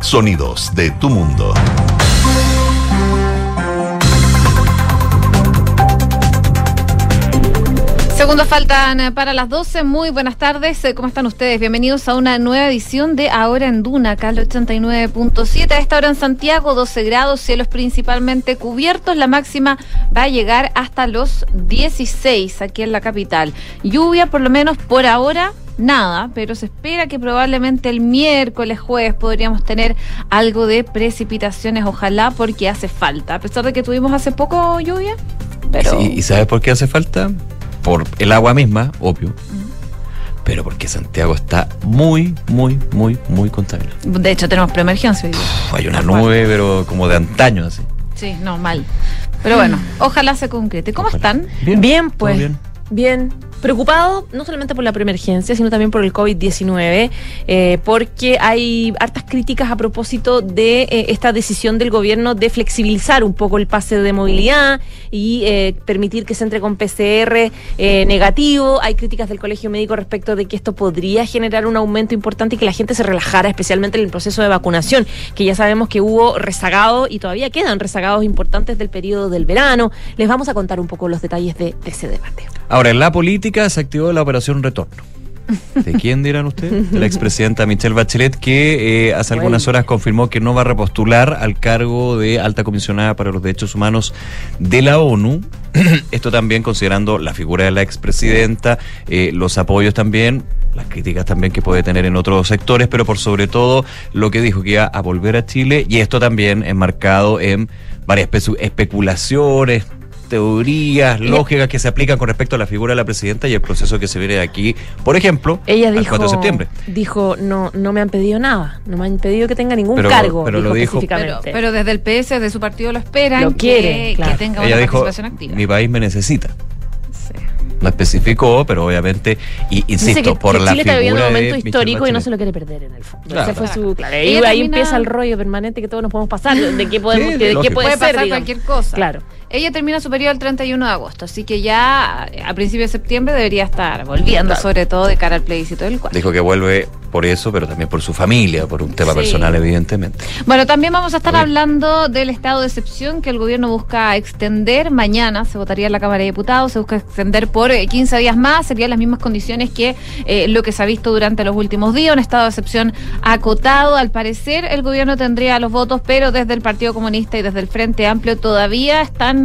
Sonidos de tu mundo. Segundos faltan eh, para las 12. Muy buenas tardes. Eh, ¿Cómo están ustedes? Bienvenidos a una nueva edición de Ahora en Duna, acá al 89.7. A esta hora en Santiago, 12 grados, cielos principalmente cubiertos. La máxima va a llegar hasta los 16 aquí en la capital. Lluvia, por lo menos por ahora, nada, pero se espera que probablemente el miércoles, jueves podríamos tener algo de precipitaciones, ojalá, porque hace falta. A pesar de que tuvimos hace poco lluvia, ¿Y sabes por qué hace falta? Por el agua misma, obvio, pero porque Santiago está muy, muy, muy, muy contaminado. De hecho, tenemos preemergencia. hay una nube, pero como de antaño, así. Sí, normal. Pero bueno, ojalá se concrete. ¿Cómo están? Bien, pues. Bien. bien preocupado no solamente por la preemergencia, sino también por el COVID-19, eh, porque hay hartas críticas a propósito de eh, esta decisión del gobierno de flexibilizar un poco el pase de movilidad y eh, permitir que se entre con PCR negativo. Hay críticas del Colegio Médico respecto de que esto podría generar un aumento importante y que la gente se relajara, especialmente en el proceso de vacunación, que ya sabemos que hubo rezagado y todavía quedan rezagados importantes del periodo del verano. Les vamos a contar un poco los detalles de ese debate. Ahora, en la política, se activó la operación retorno. ¿De quién dirán ustedes? De la expresidenta Michelle Bachelet, que eh, hace algunas horas confirmó que no va a repostular al cargo de alta comisionada para los derechos humanos de la ONU. Esto también considerando la figura de la expresidenta, eh, los apoyos también, las críticas también que puede tener en otros sectores, pero por sobre todo lo que dijo que iba a volver a Chile y esto también enmarcado en varias especulaciones, teorías lógicas que se aplican con respecto a la figura de la presidenta y el proceso que se viene de aquí, por ejemplo, ella dijo, 4 de septiembre. Dijo, no, no me han pedido nada, no me han pedido que tenga ningún cargo. Pero lo dijo. Pero, desde el PS, de su partido lo esperan. Lo quiere, que, tenga una participación activa. Mi país me necesita no especificó, pero obviamente, y insisto, por la Chile está viviendo un momento histórico y no se lo quiere perder en el fondo. Ese fue su, claro, y ahí empieza el rollo permanente que todos nos podemos pasar, de qué podemos, de, qué puede, ser, pasar cualquier cosa. Claro. Ella termina su periodo el 31 de agosto, así que ya a principios de septiembre debería estar volviendo, sobre todo de cara al plebiscito del cual. Dijo que vuelve por eso, pero también por su familia, por un tema personal, evidentemente. Bueno, también vamos a estar hablando del estado de excepción que el gobierno busca extender. Mañana se votaría en la Cámara de Diputados, se busca extender por 15 eh, días más, serían las mismas condiciones que eh, lo que se ha visto durante los últimos días, un estado de excepción acotado. Al parecer, el gobierno tendría los votos, pero desde el Partido Comunista y desde el Frente Amplio todavía están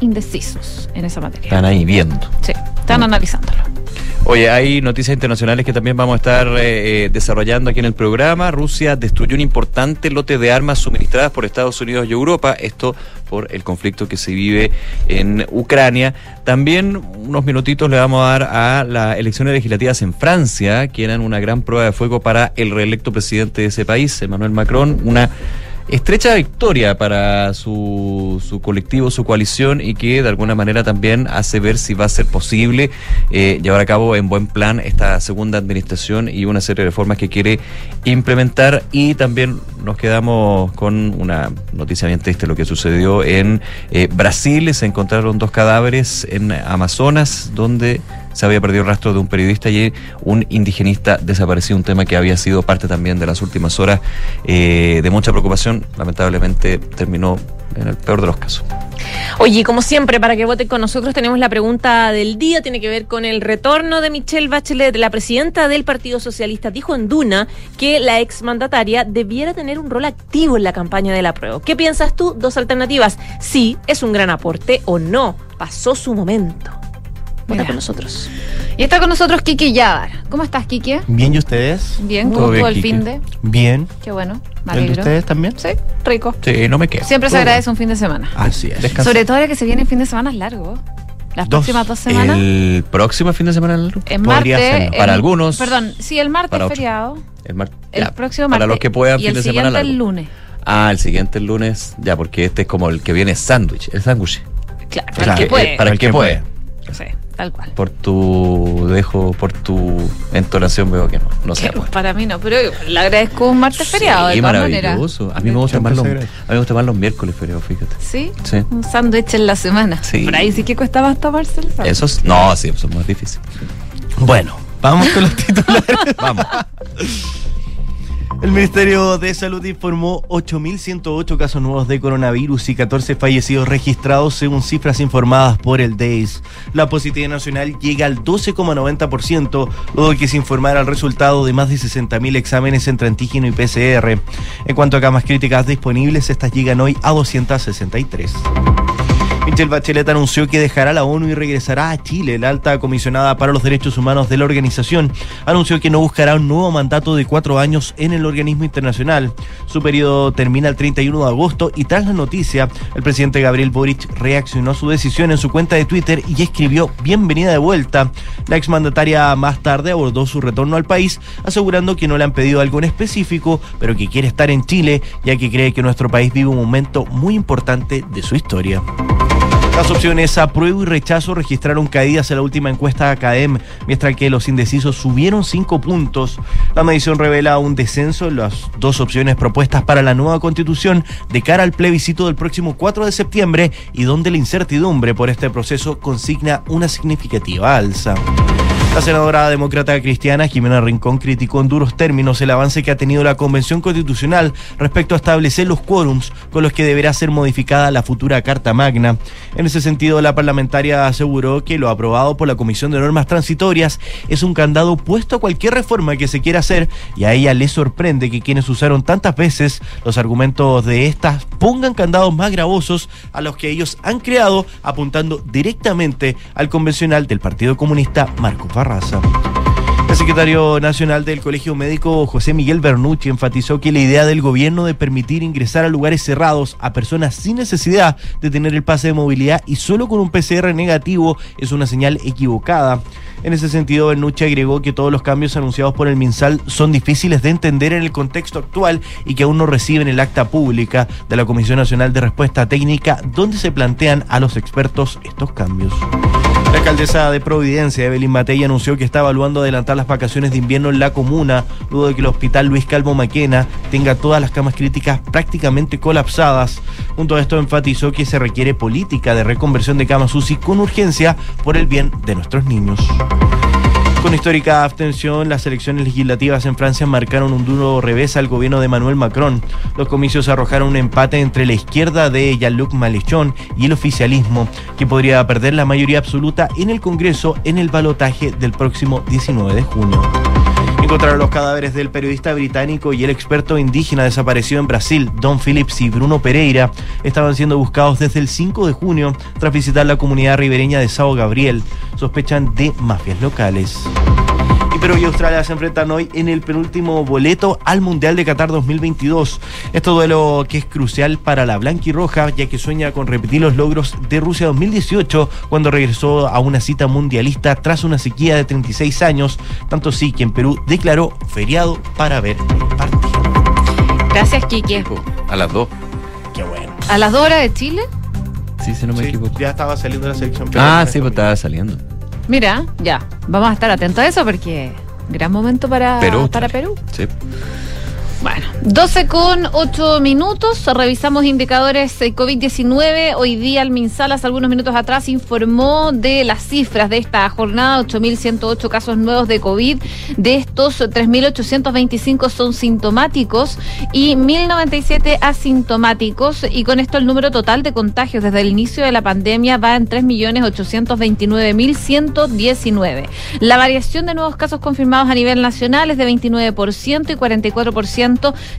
indecisos en esa materia. Están ahí viendo. Sí, están analizándolo. Oye, hay noticias internacionales que también vamos a estar eh, eh, desarrollando aquí en el programa. Rusia destruyó un importante lote de armas suministradas por Estados Unidos y Europa. Esto por el conflicto que se vive en Ucrania. También unos minutitos le vamos a dar a las elecciones legislativas en Francia, que eran una gran prueba de fuego para el reelecto presidente de ese país, Emmanuel Macron. Una estrecha victoria para su, su, colectivo, su coalición y que de alguna manera también hace ver si va a ser posible eh, llevar a cabo en buen plan esta segunda administración y una serie de reformas que quiere implementar. Y también nos quedamos con una noticia bien triste lo que sucedió en eh, Brasil. Se encontraron dos cadáveres en Amazonas donde se había perdido el rastro de un periodista y un indigenista desaparecido, un tema que había sido parte también de las últimas horas eh, de mucha preocupación. Lamentablemente terminó en el peor de los casos. Oye, como siempre, para que voten con nosotros tenemos la pregunta del día, tiene que ver con el retorno de Michelle Bachelet, la presidenta del Partido Socialista, dijo en Duna que la exmandataria debiera tener un rol activo en la campaña de la prueba. ¿Qué piensas tú? Dos alternativas. Sí, es un gran aporte o no, pasó su momento está con nosotros. Y está con nosotros Kiki Yadar. ¿Cómo estás, Kiki? Bien, ¿y ustedes? Bien, ¿cómo estuvo el fin de? Bien. Qué bueno. ¿El de ustedes también? Sí, rico. Sí, no me quedo. Siempre se agradece un fin de semana. Así es. Sobre todo ahora que se viene fin de semana largo. Las próximas dos semanas. ¿El próximo fin de semana largo? El martes. para algunos. Perdón, sí, el martes es feriado. El, mar, el próximo martes. Para los que puedan, fin de semana largo. el lunes. Ah, el siguiente el lunes, ya, porque este es como el que viene sándwich, el sándwich. Claro, para el que puede. Para el que puede. Sí. Tal cual. Por tu dejo, por tu entonación veo que no, no se Para mí no, pero le agradezco un martes feriado de maravilloso. A mí me gustan más los, a mí me gustan más los miércoles feriados, fíjate. ¿Sí? Sí. Un sándwich en la semana. Sí. Por ahí sí que cuesta más tomarse el sándwich. Esos, no, sí, son más difíciles. Bueno, vamos con los titulares. vamos. El Ministerio de Salud informó 8.108 casos nuevos de coronavirus y 14 fallecidos registrados según cifras informadas por el DEIS. La positividad nacional llega al 12,90%, luego que se informara el resultado de más de 60.000 exámenes entre antígeno y PCR. En cuanto a camas críticas disponibles, estas llegan hoy a 263. Michelle Bachelet anunció que dejará la ONU y regresará a Chile. La alta comisionada para los derechos humanos de la organización anunció que no buscará un nuevo mandato de cuatro años en el organismo internacional. Su periodo termina el 31 de agosto y tras la noticia, el presidente Gabriel Boric reaccionó a su decisión en su cuenta de Twitter y escribió bienvenida de vuelta. La exmandataria más tarde abordó su retorno al país, asegurando que no le han pedido algo en específico, pero que quiere estar en Chile, ya que cree que nuestro país vive un momento muy importante de su historia. Las opciones apruebo y rechazo registraron caídas en la última encuesta ACADEM, mientras que los indecisos subieron cinco puntos. La medición revela un descenso en las dos opciones propuestas para la nueva constitución de cara al plebiscito del próximo 4 de septiembre y donde la incertidumbre por este proceso consigna una significativa alza. La senadora demócrata cristiana Jimena Rincón criticó en duros términos el avance que ha tenido la Convención Constitucional respecto a establecer los quórums con los que deberá ser modificada la futura Carta Magna. En ese sentido, la parlamentaria aseguró que lo aprobado por la Comisión de Normas Transitorias es un candado puesto a cualquier reforma que se quiera hacer y a ella le sorprende que quienes usaron tantas veces los argumentos de estas pongan candados más gravosos a los que ellos han creado apuntando directamente al convencional del Partido Comunista Marco El secretario nacional del Colegio Médico, José Miguel Bernucci, enfatizó que la idea del gobierno de permitir ingresar a lugares cerrados a personas sin necesidad de tener el pase de movilidad y solo con un PCR negativo es una señal equivocada. En ese sentido, Bernucci agregó que todos los cambios anunciados por el MinSal son difíciles de entender en el contexto actual y que aún no reciben el acta pública de la Comisión Nacional de Respuesta Técnica donde se plantean a los expertos estos cambios. La alcaldesa de Providencia, Evelyn Matei, anunció que está evaluando adelantar las vacaciones de invierno en la comuna, luego de que el hospital Luis Calvo Maquena tenga todas las camas críticas prácticamente colapsadas. Junto a esto enfatizó que se requiere política de reconversión de camas UCI con urgencia por el bien de nuestros niños. Con histórica abstención, las elecciones legislativas en Francia marcaron un duro revés al gobierno de Manuel Macron. Los comicios arrojaron un empate entre la izquierda de Jean-Luc Mélenchon y el oficialismo, que podría perder la mayoría absoluta en el Congreso en el balotaje del próximo 19 de junio. Encontraron los cadáveres del periodista británico y el experto indígena desaparecido en Brasil, Don Phillips y Bruno Pereira, estaban siendo buscados desde el 5 de junio tras visitar la comunidad ribereña de Sao Gabriel. Sospechan de mafias locales. Y Perú y Australia se enfrentan hoy en el penúltimo boleto al Mundial de Qatar 2022. Este duelo que es crucial para la blanquirroja, ya que sueña con repetir los logros de Rusia 2018, cuando regresó a una cita mundialista tras una sequía de 36 años, tanto sí que en Perú declaró feriado para ver el partido. Gracias, Quique. A las dos. Qué bueno. ¿A las dos horas de Chile? Sí, si no me Sí, equivoco. ya estaba saliendo la selección. Ah, sí, pues estaba saliendo. Mira, ya. Vamos a estar atentos a eso porque gran momento para Perú. para Perú. Sí. Bueno, 12 con 8 minutos. Revisamos indicadores eh, COVID-19. Hoy día el MinSal, algunos minutos atrás, informó de las cifras de esta jornada: 8.108 casos nuevos de COVID. De estos, 3.825 son sintomáticos y 1.097 asintomáticos. Y con esto, el número total de contagios desde el inicio de la pandemia va en 3.829.119. La variación de nuevos casos confirmados a nivel nacional es de 29% y 44%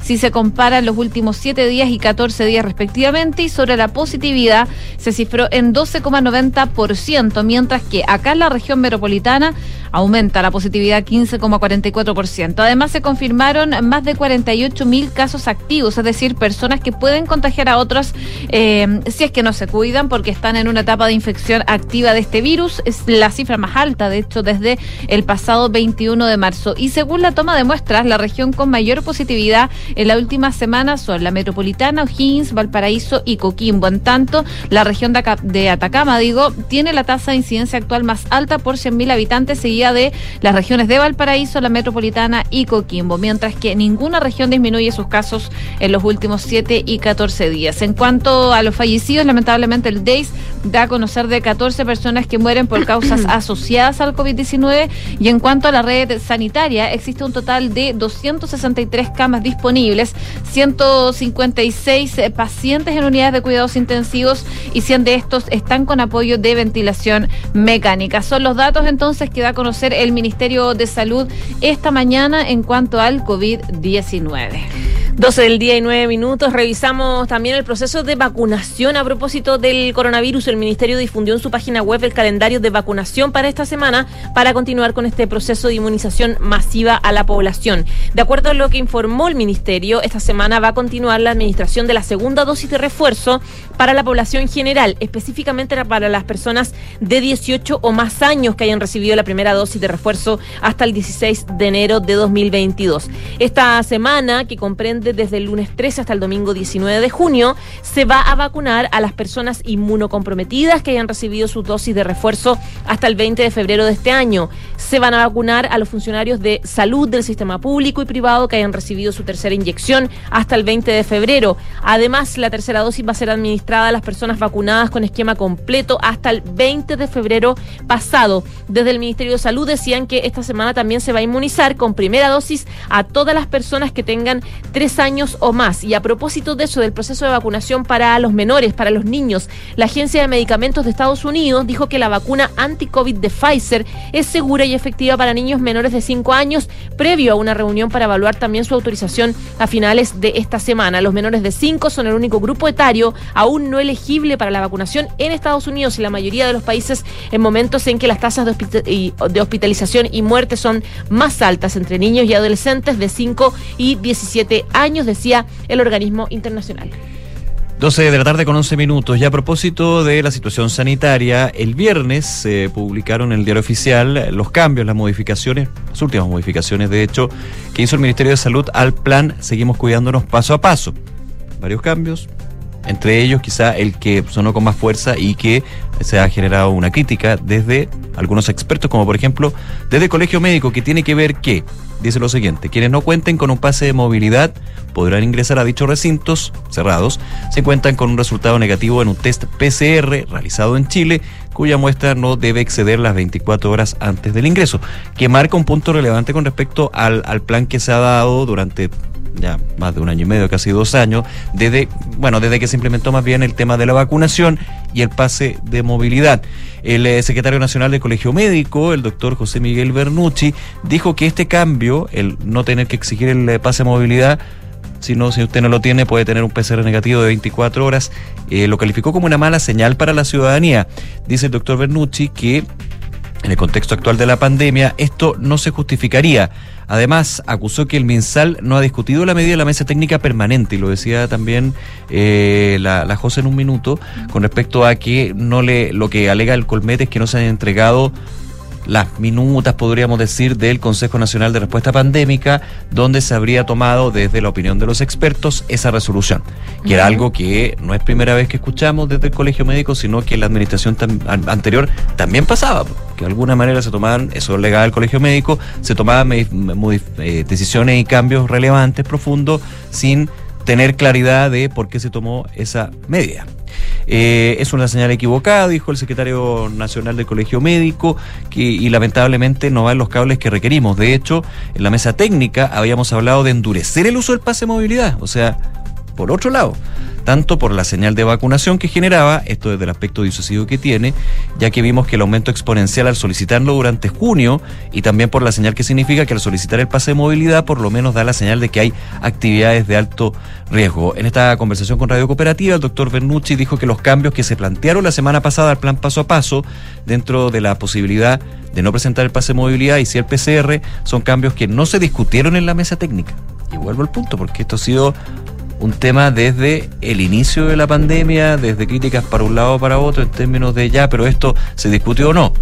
si se compara los últimos 7 días y 14 días respectivamente. Y sobre la positividad se cifró en 12,90%, mientras que acá en la región metropolitana aumenta la positividad 15,44%. Además, se confirmaron más de 48 mil casos activos, es decir, personas que pueden contagiar a otros eh, si es que no se cuidan porque están en una etapa de infección activa de este virus. Es la cifra más alta, de hecho, desde el pasado 21 de marzo. Y según la toma de muestras, la región con mayor positividad en la última semana son la metropolitana, O'Higgins, Valparaíso y Coquimbo. En tanto, la región de, Aca- de Atacama, digo, tiene la tasa de incidencia actual más alta por 100.000 habitantes, seguida de las regiones de Valparaíso, la metropolitana y Coquimbo, mientras que ninguna región disminuye sus casos en los últimos 7 y 14 días. En cuanto a los fallecidos, lamentablemente el DEIS da a conocer de 14 personas que mueren por causas asociadas al COVID-19 y en cuanto a la red sanitaria, existe un total de 263 camas disponibles, 156 eh, pacientes en unidades de cuidados intensivos y 100 de estos están con apoyo de ventilación mecánica. Son los datos entonces que da a conocer el Ministerio de Salud esta mañana en cuanto al COVID-19. 12 del día y 9 minutos. Revisamos también el proceso de vacunación a propósito del coronavirus. El Ministerio difundió en su página web el calendario de vacunación para esta semana para continuar con este proceso de inmunización masiva a la población. De acuerdo a lo que informó el Ministerio, esta semana va a continuar la administración de la segunda dosis de refuerzo para la población general, específicamente para las personas de 18 o más años que hayan recibido la primera dosis de refuerzo hasta el 16 de enero de 2022. Esta semana, que comprende desde el lunes 13 hasta el domingo 19 de junio, se va a vacunar a las personas inmunocomprometidas que hayan recibido su dosis de refuerzo hasta el 20 de febrero de este año. Se van a vacunar a los funcionarios de salud del sistema público y privado que hayan recibido su tercera inyección hasta el 20 de febrero. Además, la tercera dosis va a ser administrada a las personas vacunadas con esquema completo hasta el 20 de febrero pasado. Desde el Ministerio de Salud decían que esta semana también se va a inmunizar con primera dosis a todas las personas que tengan tres años o más. Y a propósito de eso, del proceso de vacunación para los menores, para los niños, la Agencia de Medicamentos de Estados Unidos dijo que la vacuna anti-COVID de Pfizer es segura y efectiva para niños menores de 5 años, previo a una reunión para evaluar también su autorización a finales de esta semana. Los menores de 5 son el único grupo etario aún no elegible para la vacunación en Estados Unidos y la mayoría de los países en momentos en que las tasas de, de hospitalización y muerte son más altas entre niños y adolescentes de 5 y 17 años años, decía el organismo internacional. 12 de la tarde con 11 minutos. Y a propósito de la situación sanitaria, el viernes se publicaron en el diario oficial los cambios, las modificaciones, las últimas modificaciones, de hecho, que hizo el Ministerio de Salud al plan Seguimos Cuidándonos Paso a Paso. Varios cambios, entre ellos quizá el que sonó con más fuerza y que se ha generado una crítica desde algunos expertos, como por ejemplo desde el Colegio Médico, que tiene que ver que dice lo siguiente, quienes no cuenten con un pase de movilidad podrán ingresar a dichos recintos cerrados. Si cuentan con un resultado negativo en un test PCR realizado en Chile cuya muestra no debe exceder las 24 horas antes del ingreso, que marca un punto relevante con respecto al, al plan que se ha dado durante ya más de un año y medio, casi dos años, desde, bueno, desde que se implementó más bien el tema de la vacunación y el pase de movilidad. El eh, secretario nacional del Colegio Médico, el doctor José Miguel Bernucci, dijo que este cambio, el no tener que exigir el eh, pase de movilidad, sino si usted no lo tiene puede tener un PCR negativo de 24 horas, eh, lo calificó como una mala señal para la ciudadanía. Dice el doctor Bernucci que en el contexto actual de la pandemia esto no se justificaría. Además, acusó que el MinSal no ha discutido la medida de la mesa técnica permanente, y lo decía también eh, la, la José en un minuto, con respecto a que no le, lo que alega el Colmete es que no se han entregado las minutas, podríamos decir, del Consejo Nacional de Respuesta Pandémica, donde se habría tomado, desde la opinión de los expertos, esa resolución, que era algo que no es primera vez que escuchamos desde el Colegio Médico, sino que en la administración anterior también pasaba, que de alguna manera se tomaban, eso es legal del Colegio Médico, se tomaban eh, decisiones y cambios relevantes, profundos, sin tener claridad de por qué se tomó esa medida. Eh, es una señal equivocada, dijo el secretario nacional del Colegio Médico, que, y lamentablemente no va en los cables que requerimos. De hecho, en la mesa técnica habíamos hablado de endurecer el uso del pase de movilidad, o sea, por otro lado tanto por la señal de vacunación que generaba, esto desde el aspecto disuasivo que tiene, ya que vimos que el aumento exponencial al solicitarlo durante junio y también por la señal que significa que al solicitar el pase de movilidad por lo menos da la señal de que hay actividades de alto riesgo. En esta conversación con Radio Cooperativa, el doctor Bernucci dijo que los cambios que se plantearon la semana pasada al plan paso a paso, dentro de la posibilidad de no presentar el pase de movilidad y si el PCR, son cambios que no se discutieron en la mesa técnica. Y vuelvo al punto, porque esto ha sido un tema desde el inicio de la pandemia, desde críticas para un lado o para otro en términos de ya, pero esto se discutió o no.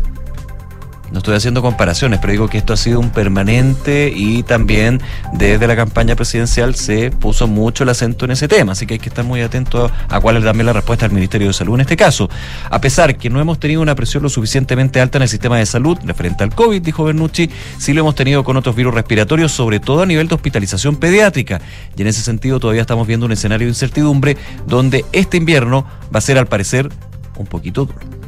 No estoy haciendo comparaciones, pero digo que esto ha sido un permanente y también desde la campaña presidencial se puso mucho el acento en ese tema, así que hay que estar muy atento a cuál es también la respuesta del Ministerio de Salud en este caso. A pesar que no hemos tenido una presión lo suficientemente alta en el sistema de salud referente al COVID, dijo Bernucci, sí lo hemos tenido con otros virus respiratorios, sobre todo a nivel de hospitalización pediátrica. Y en ese sentido todavía estamos viendo un escenario de incertidumbre donde este invierno va a ser al parecer un poquito duro.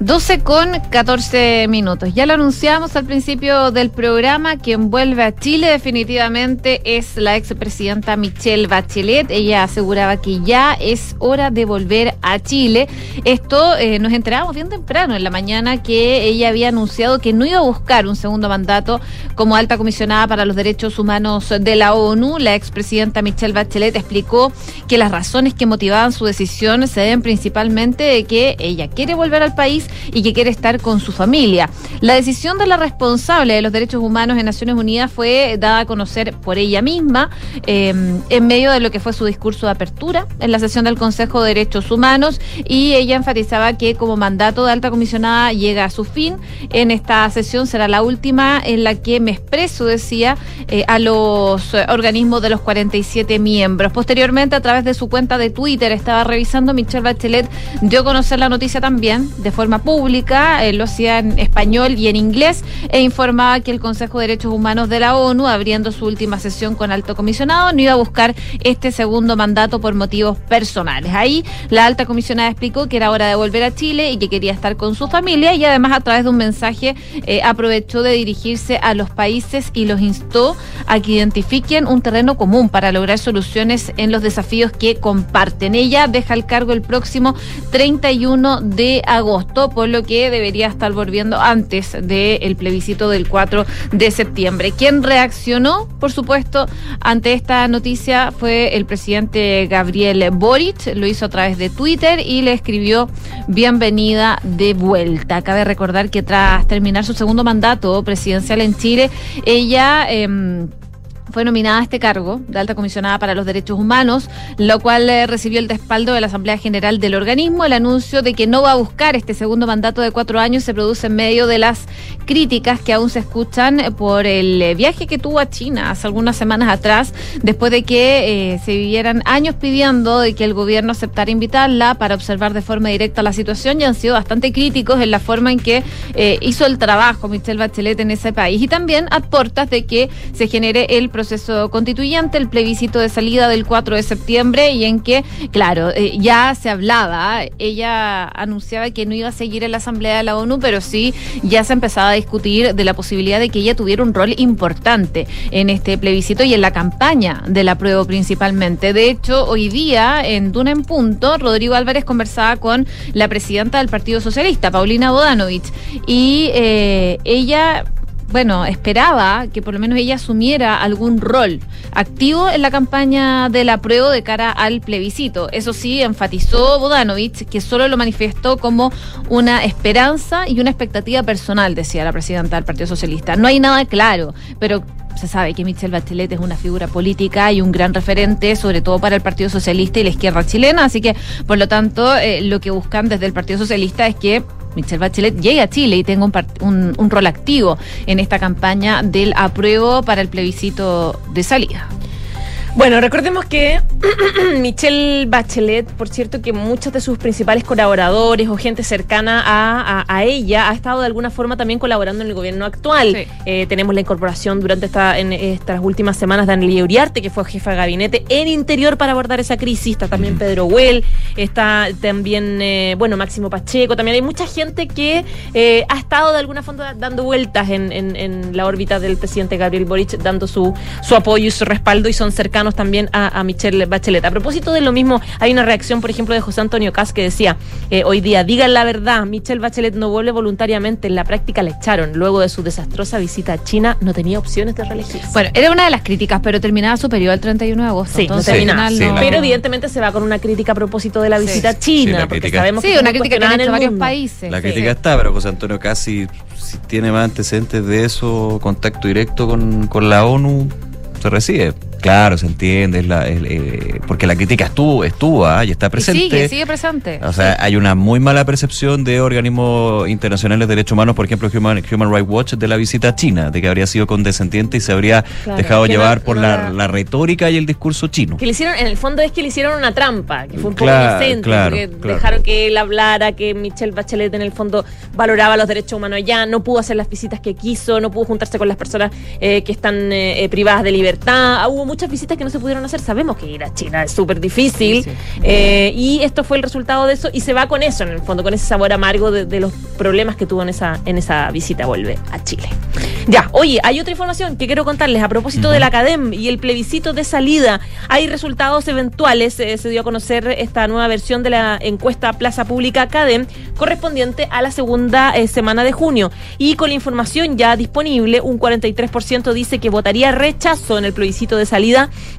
12 con 14 minutos. Ya lo anunciamos al principio del programa. Quien vuelve a Chile definitivamente es la expresidenta Michelle Bachelet. Ella aseguraba que ya es hora de volver a Chile. Esto eh, nos enterábamos bien temprano en la mañana que ella había anunciado que no iba a buscar un segundo mandato como alta comisionada para los derechos humanos de la ONU. La expresidenta Michelle Bachelet explicó que las razones que motivaban su decisión se deben principalmente de que ella quiere volver al país y que quiere estar con su familia. La decisión de la responsable de los derechos humanos en Naciones Unidas fue dada a conocer por ella misma eh, en medio de lo que fue su discurso de apertura en la sesión del Consejo de Derechos Humanos y ella enfatizaba que como mandato de alta comisionada llega a su fin. En esta sesión será la última en la que me expreso, decía, eh, a los organismos de los 47 miembros. Posteriormente, a través de su cuenta de Twitter, estaba revisando, Michelle Bachelet dio a conocer la noticia también de forma pública, eh, lo hacía en español y en inglés, e informaba que el Consejo de Derechos Humanos de la ONU, abriendo su última sesión con alto comisionado, no iba a buscar este segundo mandato por motivos personales. Ahí la alta comisionada explicó que era hora de volver a Chile y que quería estar con su familia y además a través de un mensaje eh, aprovechó de dirigirse a los países y los instó a que identifiquen un terreno común para lograr soluciones en los desafíos que comparten. Ella deja el cargo el próximo 31 de agosto por lo que debería estar volviendo antes del plebiscito del 4 de septiembre. Quien reaccionó, por supuesto, ante esta noticia fue el presidente Gabriel Boric, lo hizo a través de Twitter y le escribió bienvenida de vuelta. Cabe recordar que tras terminar su segundo mandato presidencial en Chile, ella... Eh, fue nominada a este cargo de alta comisionada para los derechos humanos, lo cual eh, recibió el respaldo de la Asamblea General del organismo. El anuncio de que no va a buscar este segundo mandato de cuatro años se produce en medio de las críticas que aún se escuchan por el eh, viaje que tuvo a China hace algunas semanas atrás, después de que eh, se vivieran años pidiendo de que el gobierno aceptara invitarla para observar de forma directa la situación y han sido bastante críticos en la forma en que hizo el trabajo Michelle Bachelet en ese país y también a de que se genere el proceso constituyente, el plebiscito de salida del 4 de septiembre y en que, claro, eh, ya se hablaba, ella anunciaba que no iba a seguir en la Asamblea de la ONU, pero sí ya se empezaba a discutir de la posibilidad de que ella tuviera un rol importante en este plebiscito y en la campaña del apruebo principalmente. De hecho, hoy día en Duna en Punto, Rodrigo Álvarez conversaba con la presidenta del Partido Socialista, Paulina Bodanovich, y eh, ella bueno, esperaba que por lo menos ella asumiera algún rol activo en la campaña del apruebo de cara al plebiscito. Eso sí, enfatizó Bodanovich que solo lo manifestó como una esperanza y una expectativa personal, decía la presidenta del Partido Socialista. No hay nada claro, pero se sabe que Michelle Bachelet es una figura política y un gran referente, sobre todo para el Partido Socialista y la izquierda chilena, así que, por lo tanto, eh, lo que buscan desde el Partido Socialista es que Michelle Bachelet llegue a Chile y tenga un, un rol activo en esta campaña del apruebo para el plebiscito de salida. Bueno, recordemos que Michelle Bachelet, por cierto, que muchos de sus principales colaboradores o gente cercana a, ella ha estado de alguna forma también colaborando en el gobierno actual. Eh, tenemos la incorporación durante esta, en estas últimas semanas de Anelia Uriarte, que fue jefa de gabinete en interior para abordar esa crisis. Está también Pedro Huel, está también, eh, bueno, Máximo Pacheco. También hay mucha gente que eh, ha estado de alguna forma dando vueltas en, en, la órbita del presidente Gabriel Boric, dando su, su apoyo y su respaldo y son cercanos también a, Michelle Bachelet. A propósito de lo mismo, hay una reacción, por ejemplo, de José Antonio Cas que decía, eh, hoy día, digan la verdad, Michelle Bachelet no vuelve voluntariamente, en la práctica le echaron. Luego de su desastrosa visita a China, no tenía opciones de reelegirse. Bueno, era una de las críticas, pero terminaba superior al 31 de agosto. Sí, no terminaba. pero evidentemente se va con una crítica a propósito de la visita a China, porque sabemos sí, una crítica que han hecho varios países. La crítica está, pero José Antonio Casi si tiene más antecedentes de eso, contacto directo con, con la ONU, se recibe. Claro, se entiende, es la- el, eh, porque la crítica estuvo, estuvo ah, y está Y presente. sigue, sigue presente. O sea, hay una muy mala percepción de organismos internacionales de derechos humanos, por ejemplo, Human, Human Rights Watch, de la visita a China, de que habría sido condescendiente y se habría Claro, dejado llevar no- por no la, la retórica y el discurso chino. Que le hicieron, en el fondo es que le hicieron una trampa, que fue un poco inocente, claro, porque dejaron que él hablara, que Michelle Bachelet en el fondo valoraba los derechos humanos allá, no pudo hacer las visitas que quiso, no pudo juntarse con las personas eh, que están eh, eh, privadas de libertad. Ah, hubo muchas visitas que no se pudieron hacer. Sabemos que ir a China es súper difícil. Sí, eh, y esto fue el resultado de eso. Y se va con eso, en el fondo, con ese sabor amargo de, de los problemas que tuvo en esa, en esa visita. Vuelve a Chile. Ya, oye, hay otra información que quiero contarles a propósito de la Academ y el plebiscito de salida. Hay resultados eventuales. eh, se dio a conocer esta nueva versión de la encuesta Plaza Pública Academ correspondiente a la segunda eh, semana de junio. Y con la información ya disponible, un 43% dice que votaría rechazo en el plebiscito de salida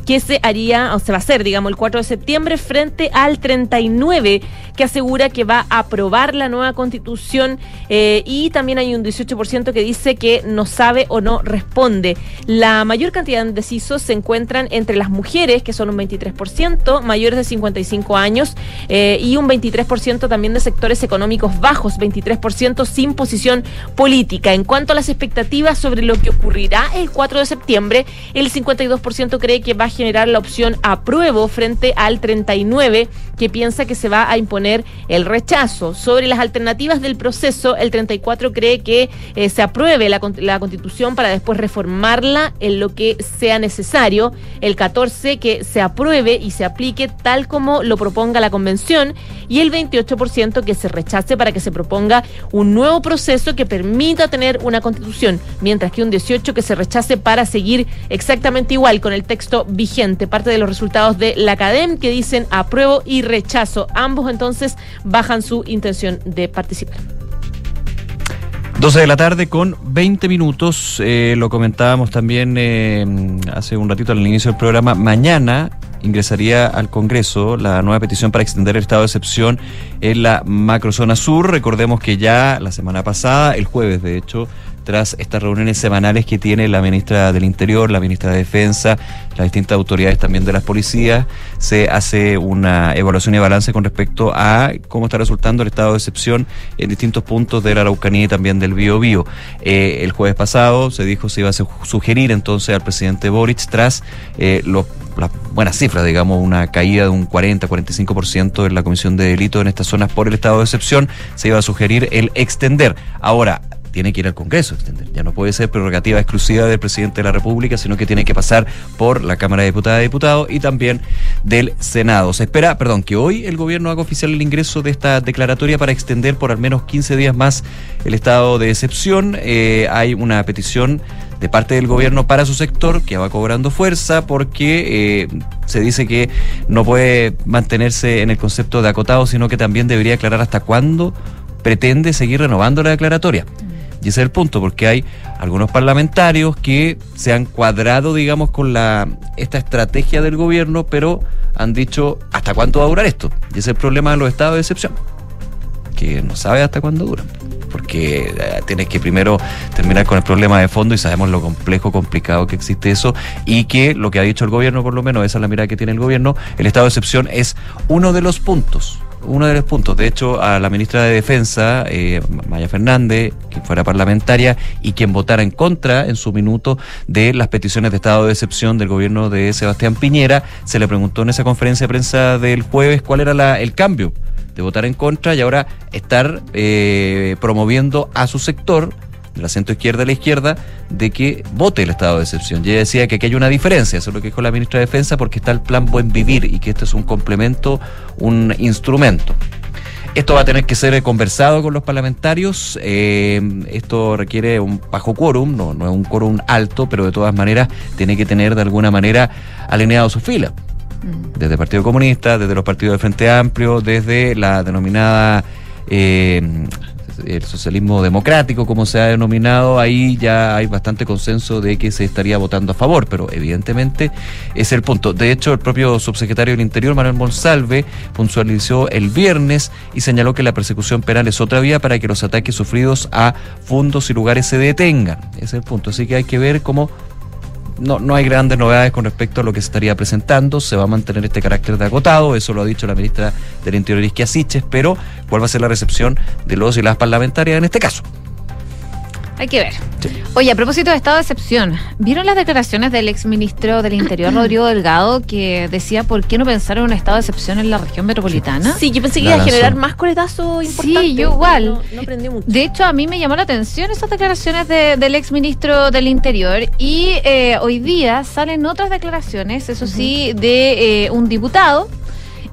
que se haría, o se va a hacer, digamos, el 4 de septiembre frente al 39 que asegura que va a aprobar la nueva constitución eh, y también hay un 18% que dice que no sabe o no responde. La mayor cantidad de indecisos se encuentran entre las mujeres, que son un 23%, mayores de 55 años, eh, y un 23% también de sectores económicos bajos, 23% sin posición política. En cuanto a las expectativas sobre lo que ocurrirá el 4 de septiembre, el 52% cree que va a generar la opción apruebo frente al 39% que piensa que se va a imponer el rechazo. Sobre las alternativas del proceso, el 34% cree que eh, se apruebe la, la constitución para después reformarla en lo que sea necesario. El 14% que se apruebe y se aplique tal como lo proponga la convención. Y el 28% que se rechace para que se proponga un nuevo proceso que permita tener una constitución. Mientras que un 18% que se rechace para seguir exactamente igual con el texto vigente. Parte de los resultados de la Academ que dicen apruebo y rechazo. Ambos entonces bajan su intención de participar. 12 de la tarde con 20 minutos. eh, lo comentábamos también eh, hace un ratito al inicio del programa. Mañana ingresaría al Congreso la nueva petición para extender el estado de excepción en la macrozona sur. Recordemos que ya la semana pasada, el jueves de hecho, tras estas reuniones semanales que tiene la ministra del Interior, la ministra de Defensa, las distintas autoridades también de las policías, se hace una evaluación y balance con respecto a cómo está resultando el estado de excepción en distintos puntos de la Araucanía y también del Bío Bío. Eh, el jueves pasado se dijo se iba a su- sugerir entonces al presidente Boric tras eh, los las buenas cifras, digamos, una caída de un 40-45% en la comisión de delitos en estas zonas por el estado de excepción, se iba a sugerir el extender. Ahora, tiene que ir al Congreso extender. Ya no puede ser prerrogativa exclusiva del presidente de la República, sino que tiene que pasar por la Cámara de Diputadas y Diputados y también del Senado. Se espera, perdón, que hoy el gobierno haga oficial el ingreso de esta declaratoria para extender por al menos 15 días más el estado de excepción. Eh, hay una petición de parte del gobierno para su sector que va cobrando fuerza porque eh, se dice que no puede mantenerse en el concepto de acotado, sino que también debería aclarar hasta cuándo pretende seguir renovando la declaratoria. Y ese es el punto, porque hay algunos parlamentarios que se han cuadrado, digamos, con la esta estrategia del gobierno, pero han dicho hasta cuánto va a durar esto. Y ese es el problema de los estados de excepción, que no sabe hasta cuándo duran. Porque eh, tienes que primero terminar con el problema de fondo y sabemos lo complejo, complicado que existe eso y que lo que ha dicho el gobierno, por lo menos, esa es la mirada que tiene el gobierno, el estado de excepción es uno de los puntos uno de los puntos. De hecho, a la ministra de Defensa, eh, Maya Fernández, quien fuera parlamentaria y quien votara en contra en su minuto de las peticiones de estado de excepción del gobierno de Sebastián Piñera, se le preguntó en esa conferencia de prensa del jueves cuál era la- el cambio de votar en contra y ahora estar eh, promoviendo a su sector de la centro izquierda a la izquierda, de que vote el estado de excepción. Y ella decía que aquí hay una diferencia, eso es lo que dijo la ministra de Defensa, porque está el plan Buen Vivir y que este es un complemento, un instrumento. Esto va a tener que ser conversado con los parlamentarios. eh, esto requiere un bajo quórum, no, no es un quórum alto, pero de todas maneras tiene que tener de alguna manera alineado su fila. Desde el Partido Comunista, desde los partidos del Frente Amplio, desde la denominada eh, el socialismo democrático, como se ha denominado, ahí ya hay bastante consenso de que se estaría votando a favor, pero evidentemente es el punto. De hecho, el propio subsecretario del Interior, Manuel Monsalve, puntualizó el viernes y señaló que la persecución penal es otra vía para que los ataques sufridos a fondos y lugares se detengan. Es el punto. Así que hay que ver cómo no, no hay grandes novedades con respecto a lo que se estaría presentando. Se va a mantener este carácter de agotado, eso lo ha dicho la ministra del Interior, Isquia Siches, pero ¿cuál va a ser la recepción de los y las parlamentarias en este caso? Hay que ver. Oye, a propósito de estado de excepción, ¿vieron las declaraciones del exministro del Interior, Rodrigo Delgado, que decía por qué no pensar en un estado de excepción en la región metropolitana? Sí, yo pensé que iba a generar más coletazo importante. Sí, yo igual. No, no aprendí mucho. De hecho, a mí me llamó la atención esas declaraciones de- del exministro del Interior y eh, hoy día salen otras declaraciones, eso sí, de eh, un diputado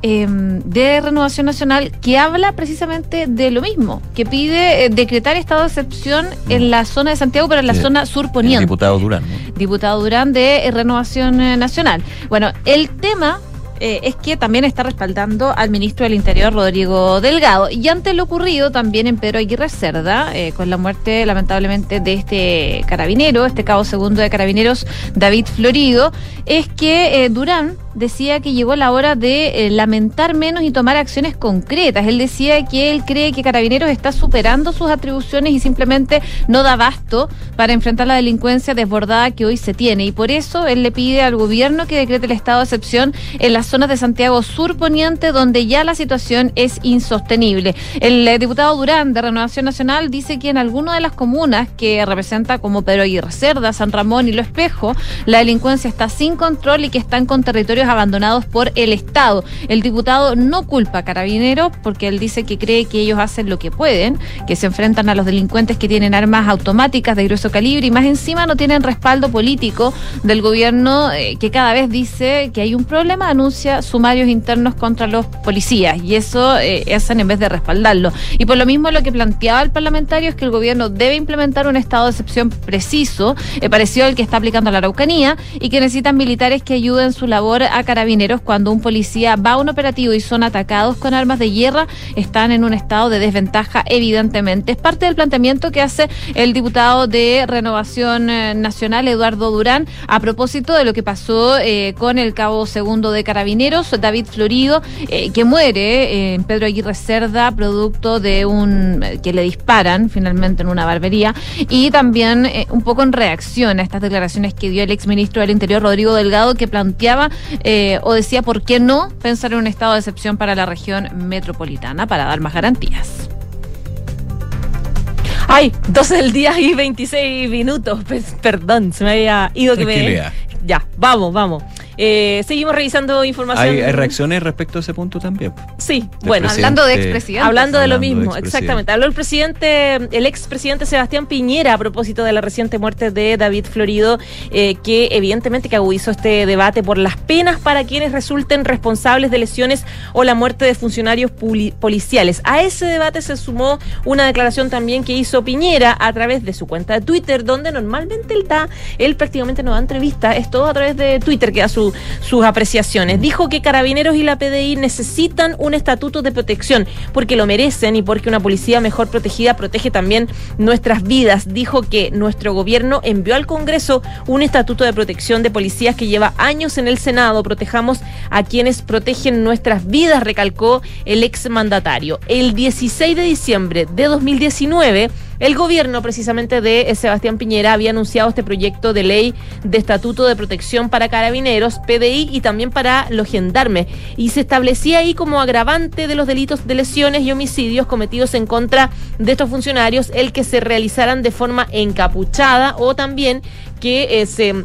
eh, de Renovación Nacional que habla precisamente de lo mismo, que pide eh, decretar estado de excepción en la zona de Santiago, pero en la zona surponiente diputado Durán. ¿no? diputado Durán de eh, Renovación eh, Nacional. Bueno, el tema eh, es que también está respaldando al ministro del Interior, Rodrigo Delgado. Y ante lo ocurrido también en Pedro Aguirre Cerda, eh, con la muerte lamentablemente de este carabinero, este cabo segundo de carabineros, David Florido, es que eh, Durán decía que llegó la hora de eh, lamentar menos y tomar acciones concretas. Él decía que él cree que Carabineros está superando sus atribuciones y simplemente no da abasto para enfrentar la delincuencia desbordada que hoy se tiene. Y por eso él le pide al gobierno que decrete el estado de excepción en las zonas de Santiago Sur Poniente, donde ya la situación es insostenible. El eh, diputado Durán de Renovación Nacional dice que en algunas de las comunas que representa como Pedro Aguirre Cerda, San Ramón y Lo Espejo, la delincuencia está sin control y que están con territorios abandonados por el Estado. El diputado no culpa a carabineros porque él dice que cree que ellos hacen lo que pueden, que se enfrentan a los delincuentes que tienen armas automáticas de grueso calibre y más encima no tienen respaldo político del gobierno eh, que cada vez dice que hay un problema, anuncia sumarios internos contra los policías y eso eh, hacen en vez de respaldarlo. Y por lo mismo lo que planteaba el parlamentario es que el gobierno debe implementar un estado de excepción preciso, eh, parecido al que está aplicando la Araucanía, y que necesitan militares que ayuden su labor a carabineros cuando un policía va a un operativo y son atacados con armas de guerra, están en un estado de desventaja evidentemente. Es parte del planteamiento que hace el diputado de Renovación eh, Nacional, Eduardo Durán, a propósito de lo que pasó eh, con el cabo segundo de carabineros, David Florido, eh, que muere en Pedro Aguirre Cerda, producto de un que le disparan finalmente en una barbería, y también un poco en reacción a estas declaraciones que dio el exministro del Interior, Rodrigo Delgado, que planteaba eh, o decía por qué no pensar en un estado de excepción para la región metropolitana para dar más garantías. Ay, 12 del día y 26 minutos. Pues, perdón, se me había ido que me. Ya, vamos, vamos. Eh, seguimos revisando información. ¿Hay, hay reacciones respecto a ese punto también? Sí, bueno, presidente. Hablando de expresidentes. Hablando de lo Hablando mismo, expresidente. exactamente. Habló el presidente, el expresidente Sebastián Piñera a propósito de la reciente muerte de David Florido, eh, que evidentemente que agudizó este debate por las penas para quienes resulten responsables de lesiones o la muerte de funcionarios policiales. A ese debate se sumó una declaración también que hizo Piñera a través de su cuenta de Twitter, donde normalmente él da, él prácticamente no da entrevistas, es todo a través de Twitter que da su- sus apreciaciones. Dijo que Carabineros y la PDI necesitan un estatuto de protección porque lo merecen y porque una policía mejor protegida protege también nuestras vidas. Dijo que nuestro gobierno envió al Congreso un estatuto de protección de policías que lleva años en el Senado. Protejamos a quienes protegen nuestras vidas, recalcó el exmandatario. El 16 de diciembre de 2019, el gobierno precisamente de eh, Sebastián Piñera había anunciado este proyecto de ley de estatuto de protección para carabineros, PDI y también para los gendarmes. Y se establecía ahí como agravante de los delitos de lesiones y homicidios cometidos en contra de estos funcionarios el que se realizaran de forma encapuchada o también que eh, se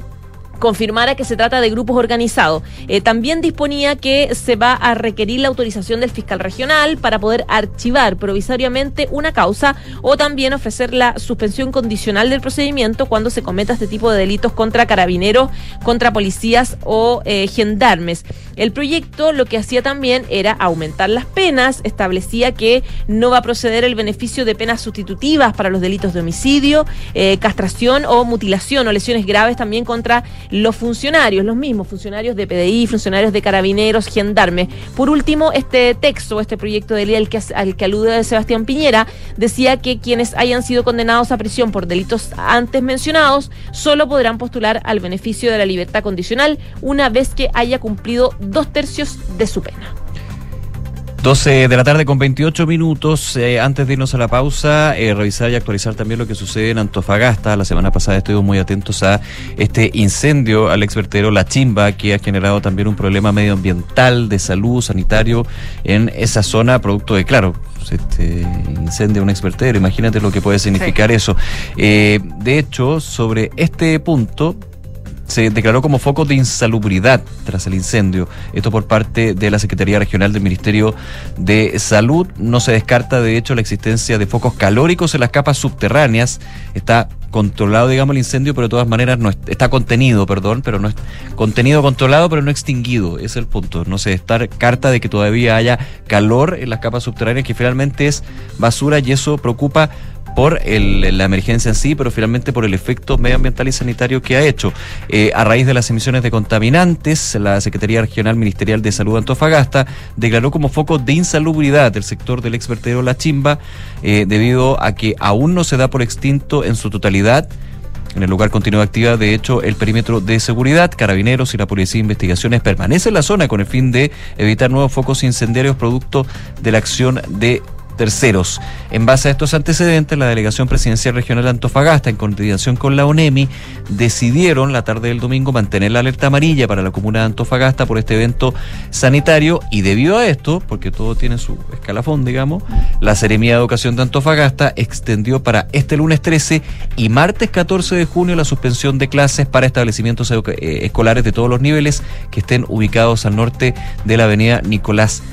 confirmara que se trata de grupos organizados. Eh, también disponía que se va a requerir la autorización del fiscal regional para poder archivar provisoriamente una causa o también ofrecer la suspensión condicional del procedimiento cuando se cometa este tipo de delitos contra carabineros, contra policías o eh, gendarmes. El proyecto lo que hacía también era aumentar las penas, establecía que no va a proceder el beneficio de penas sustitutivas para los delitos de homicidio, eh, castración o mutilación o lesiones graves también contra los funcionarios, los mismos funcionarios de PDI, funcionarios de carabineros, gendarmes. Por último, este texto, este proyecto de ley al que, al que alude Sebastián Piñera, decía que quienes hayan sido condenados a prisión por delitos antes mencionados solo podrán postular al beneficio de la libertad condicional una vez que haya cumplido dos tercios de su pena. 12 de la tarde con 28 minutos. Eh, antes de irnos a la pausa, eh, revisar y actualizar también lo que sucede en Antofagasta. La semana pasada estuvimos muy atentos a este incendio al exvertero La Chimba, que ha generado también un problema medioambiental, de salud, sanitario en esa zona, producto de, claro, este incendio un exvertero. Imagínate lo que puede significar eso. Eh, de hecho, sobre este punto, se declaró como foco de insalubridad tras el incendio. Esto por parte de la Secretaría Regional del Ministerio de Salud. No se descarta, de hecho, la existencia de focos calóricos en las capas subterráneas. Está controlado, digamos, el incendio, pero de todas maneras no está contenido, perdón, pero no es contenido controlado, pero no extinguido. Es el punto. No se descarta de que todavía haya calor en las capas subterráneas, que finalmente es basura y eso preocupa por la emergencia en sí, pero finalmente por el efecto medioambiental y sanitario que ha hecho. Eh, a raíz de las emisiones de contaminantes, la Secretaría Regional Ministerial de Salud de Antofagasta declaró como foco de insalubridad del sector del exvertedero La Chimba, eh, debido a que aún no se da por extinto en su totalidad en el lugar continúa activa, de hecho, el perímetro de seguridad, carabineros y la Policía de Investigaciones permanece en la zona con el fin de evitar nuevos focos incendiarios producto de la acción de terceros. En base a estos antecedentes, la Delegación Presidencial Regional Antofagasta, en coordinación con la ONEMI, decidieron la tarde del domingo mantener la alerta amarilla para la comuna de Antofagasta por este evento sanitario y debido a esto, porque todo tiene su escalafón, digamos, la Seremía de Educación de Antofagasta extendió para este lunes 13 y martes 14 de junio la suspensión de clases para establecimientos eh, escolares de todos los niveles que estén ubicados al norte de la avenida Nicolás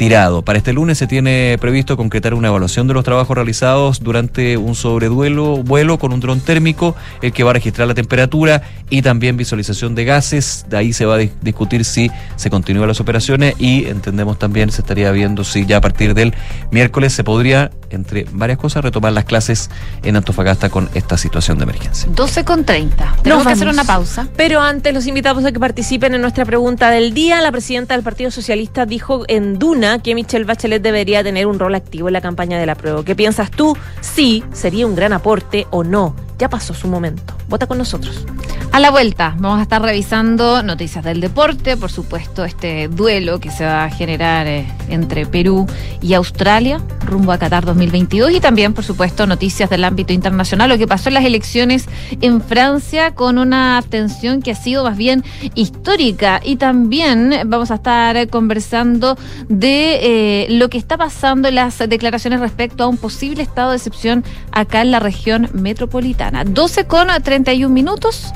tirado. Para este lunes se tiene previsto concretar una evaluación de los trabajos realizados durante un sobreduelo vuelo con un dron térmico, el que va a registrar la temperatura y también visualización de gases. De ahí se va a discutir si se continúan las operaciones y entendemos también se estaría viendo si ya a partir del miércoles se podría, entre varias cosas, retomar las clases en Antofagasta con esta situación de emergencia. 12 con 30. Tenemos que hacer una pausa. Pero antes los invitamos a que participen en nuestra pregunta del día. La presidenta del Partido Socialista dijo en Duna que Michelle Bachelet debería tener un rol activo en la campaña de la prueba. ¿Qué piensas tú? Sí, sería un gran aporte o no. Ya pasó su momento. Vota con nosotros. A la vuelta, vamos a estar revisando noticias del deporte, por supuesto, este duelo que se va a generar eh, entre Perú y Australia rumbo a Qatar 2022 y también, por supuesto, noticias del ámbito internacional, lo que pasó en las elecciones en Francia con una abstención que ha sido más bien histórica y también vamos a estar conversando de eh, lo que está pasando en las declaraciones respecto a un posible estado de excepción acá en la región metropolitana. 12 con 31 minutos.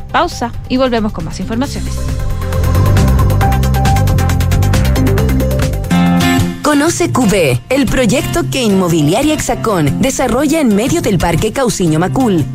Y volvemos con más informaciones. Conoce QB, el proyecto que Inmobiliaria Hexacón desarrolla en medio del Parque Cauciño Macul,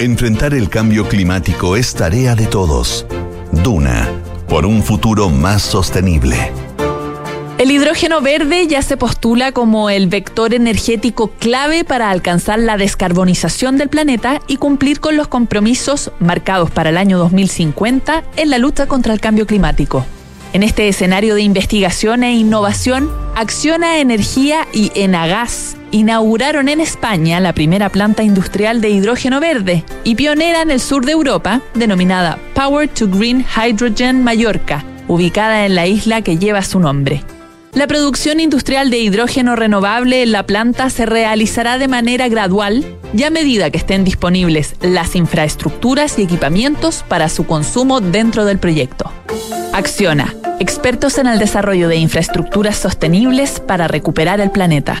Enfrentar el cambio climático es tarea de todos. Duna, por un futuro más sostenible. El hidrógeno verde ya se postula como el vector energético clave para alcanzar la descarbonización del planeta y cumplir con los compromisos marcados para el año 2050 en la lucha contra el cambio climático. En este escenario de investigación e innovación, Acciona Energía y Enagas inauguraron en España la primera planta industrial de hidrógeno verde y pionera en el sur de Europa, denominada Power to Green Hydrogen Mallorca, ubicada en la isla que lleva su nombre. La producción industrial de hidrógeno renovable en la planta se realizará de manera gradual y a medida que estén disponibles las infraestructuras y equipamientos para su consumo dentro del proyecto. Acciona, expertos en el desarrollo de infraestructuras sostenibles para recuperar el planeta.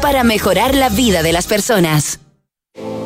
para mejorar la vida de las personas.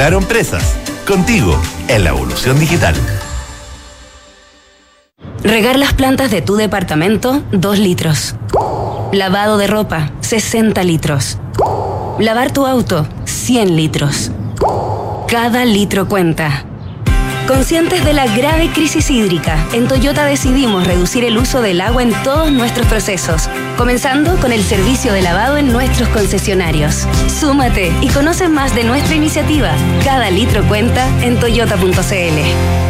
Claro Empresas, contigo en la evolución digital. Regar las plantas de tu departamento, 2 litros. Lavado de ropa, 60 litros. Lavar tu auto, 100 litros. Cada litro cuenta. Conscientes de la grave crisis hídrica, en Toyota decidimos reducir el uso del agua en todos nuestros procesos, comenzando con el servicio de lavado en nuestros concesionarios. Súmate y conoce más de nuestra iniciativa. Cada litro cuenta en toyota.cl.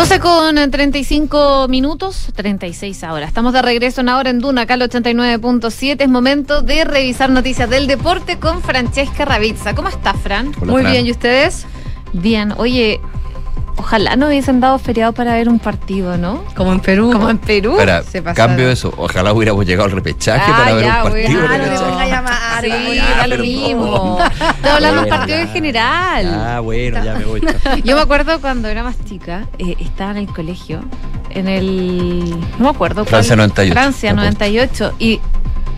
12 con 35 minutos, 36 ahora. Estamos de regreso en ahora en Duna, acá al 89.7. Es momento de revisar noticias del deporte con Francesca Ravizza. ¿Cómo está, Fran? Hola, Muy Fran. bien, ¿y ustedes? Bien. Oye, ojalá no hubiesen dado feriado para ver un partido, ¿no? Como en Perú. Como en Perú. Espera, se cambio eso. Ojalá hubiéramos llegado al repechaje Ah, para ver ya, un partido. Ah, llamar. Sí, Ya, da lo mismo. Hablando partido en general. Ah, bueno, ya me voy. Yo me acuerdo cuando era más chica, eh, estaba en el colegio, en el. No me acuerdo. cuál- Francia 98, Francia me acuerdo. 98. Y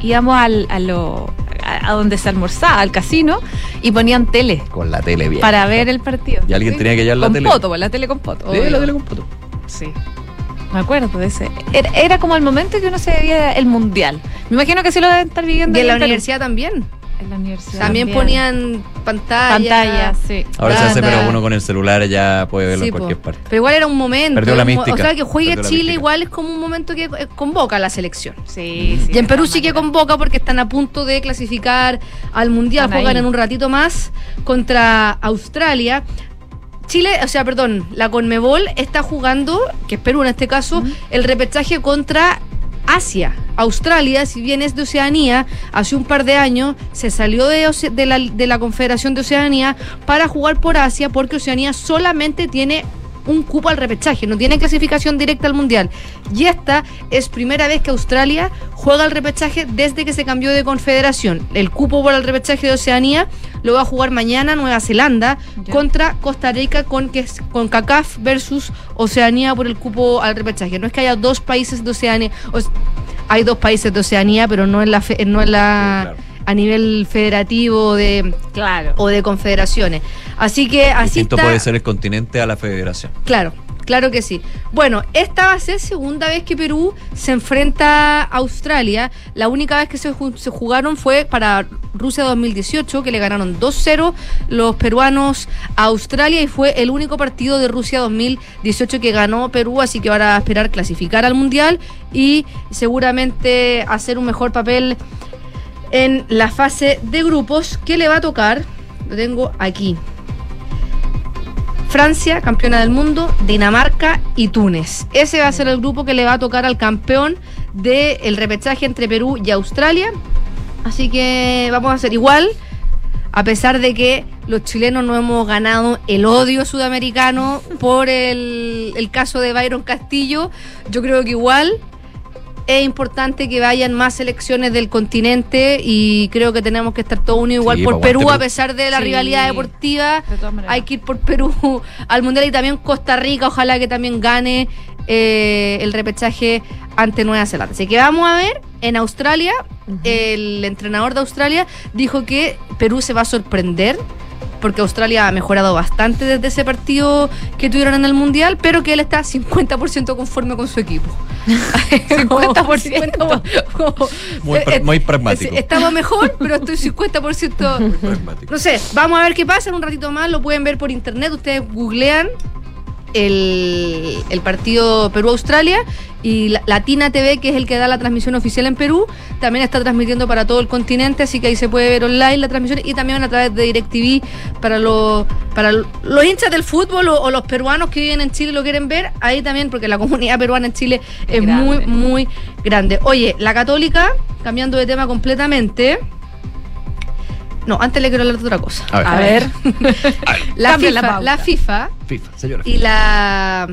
íbamos al, a, lo, a, a donde se almorzaba, al casino, y ponían tele Con la tele bien. para ver el partido. Y alguien tenía que llevar la con tele. poto, pues, la tele con poto. Sí, la tele con poto. Sí. Me acuerdo de ese. Era, era como el momento que uno se veía el mundial. Me imagino que sí lo deben estar viviendo. Y en la Perú. universidad también. En la universidad. También ponían pantalla. Pantalla, sí. Ahora se hace, pero uno con el celular ya puede verlo Sí, en cualquier po. parte. Pero igual era un momento. Perdió la mística. O sea, que juegue Perdió Chile igual es como un momento que eh, convoca a la selección. Sí, sí. Y en Perú sí que convoca porque están a punto de clasificar al Mundial. Están Juegan ahí. en un ratito más contra Australia. Chile, o sea, perdón, la Conmebol está jugando, que es Perú en este caso, el repechaje contra Asia. Australia, si bien es de Oceanía, hace un par de años se salió de, de la, de la Confederación de Oceanía para jugar por Asia porque Oceanía solamente tiene un cupo al repechaje, no tiene clasificación directa al Mundial. Y esta es primera vez que Australia juega el repechaje desde que se cambió de confederación. El cupo por el repechaje de Oceanía lo va a jugar mañana Nueva Zelanda Ya. contra Costa Rica con, que es- con CACAF versus Oceanía por el cupo al repechaje. No es que haya dos países de Oceanía, o hay dos países de Oceanía, pero no en la, fe- no en la Sí, claro. A nivel federativo de, Claro. o de confederaciones. Así que así Distinto está. puede ser el continente a la federación. Claro, claro que sí. Bueno, esta va a ser segunda vez que Perú se enfrenta a Australia. La única vez que se, se jugaron fue para Rusia 2018, que le ganaron 2-0 los peruanos a Australia y fue el único partido de Rusia 2018 que ganó Perú, así que ahora a esperar clasificar al Mundial y seguramente hacer un mejor papel en la fase de grupos que le va a tocar. Lo tengo aquí. Francia, campeona del mundo, Dinamarca y Túnez. Ese va a ser el grupo que le va a tocar al campeón del repechaje entre Perú y Australia. Así que vamos a hacer igual, a pesar de que los chilenos no hemos ganado el odio sudamericano por el, el caso de Byron Castillo. Yo creo que igual es importante que vayan más selecciones del continente y creo que tenemos que estar todos unidos igual Sí, por Perú, a pesar de la Sí. rivalidad deportiva. De. Hay que ir por Perú al Mundial y también Costa Rica, ojalá que también gane eh, el repechaje ante Nueva Zelanda. Así que vamos a ver, en Australia, el entrenador de Australia dijo que Perú se va a sorprender porque Australia ha mejorado bastante desde ese partido que tuvieron en el Mundial, pero que él está 50% conforme con su equipo. 50%. Muy pra- muy pragmático. Eh, Estamos mejor, pero estoy 50%. Pragmático. No sé, vamos a ver qué pasa en un ratito más. Lo pueden ver por internet. Ustedes googlean el, el partido Perú-Australia y la- Latina TV, que es el que da la transmisión oficial en Perú, también está transmitiendo para todo el continente, así que ahí se puede ver online la transmisión y también a través de DirecTV para los para los hinchas del fútbol o, o los peruanos que viven en Chile y lo quieren ver, ahí también, porque la comunidad peruana en Chile es grande. muy, muy grande. Oye, la católica, cambiando de tema completamente. No, antes le quiero hablar de otra cosa. A A ver. La FIFA, la FIFA FIFA, señora. y la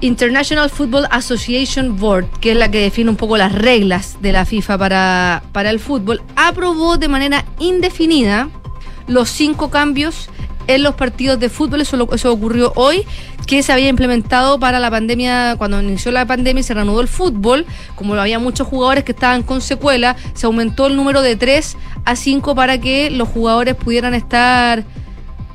International Football Association Board, que es la que define un poco las reglas de la FIFA para, para el fútbol, aprobó de manera indefinida los cinco cambios en los partidos de fútbol. Eso, lo- eso ocurrió hoy, que se había implementado para la pandemia, cuando inició la pandemia y se reanudó el fútbol. Como había muchos jugadores que estaban con secuela, se aumentó el número de 3 a 5 para que los jugadores pudieran estar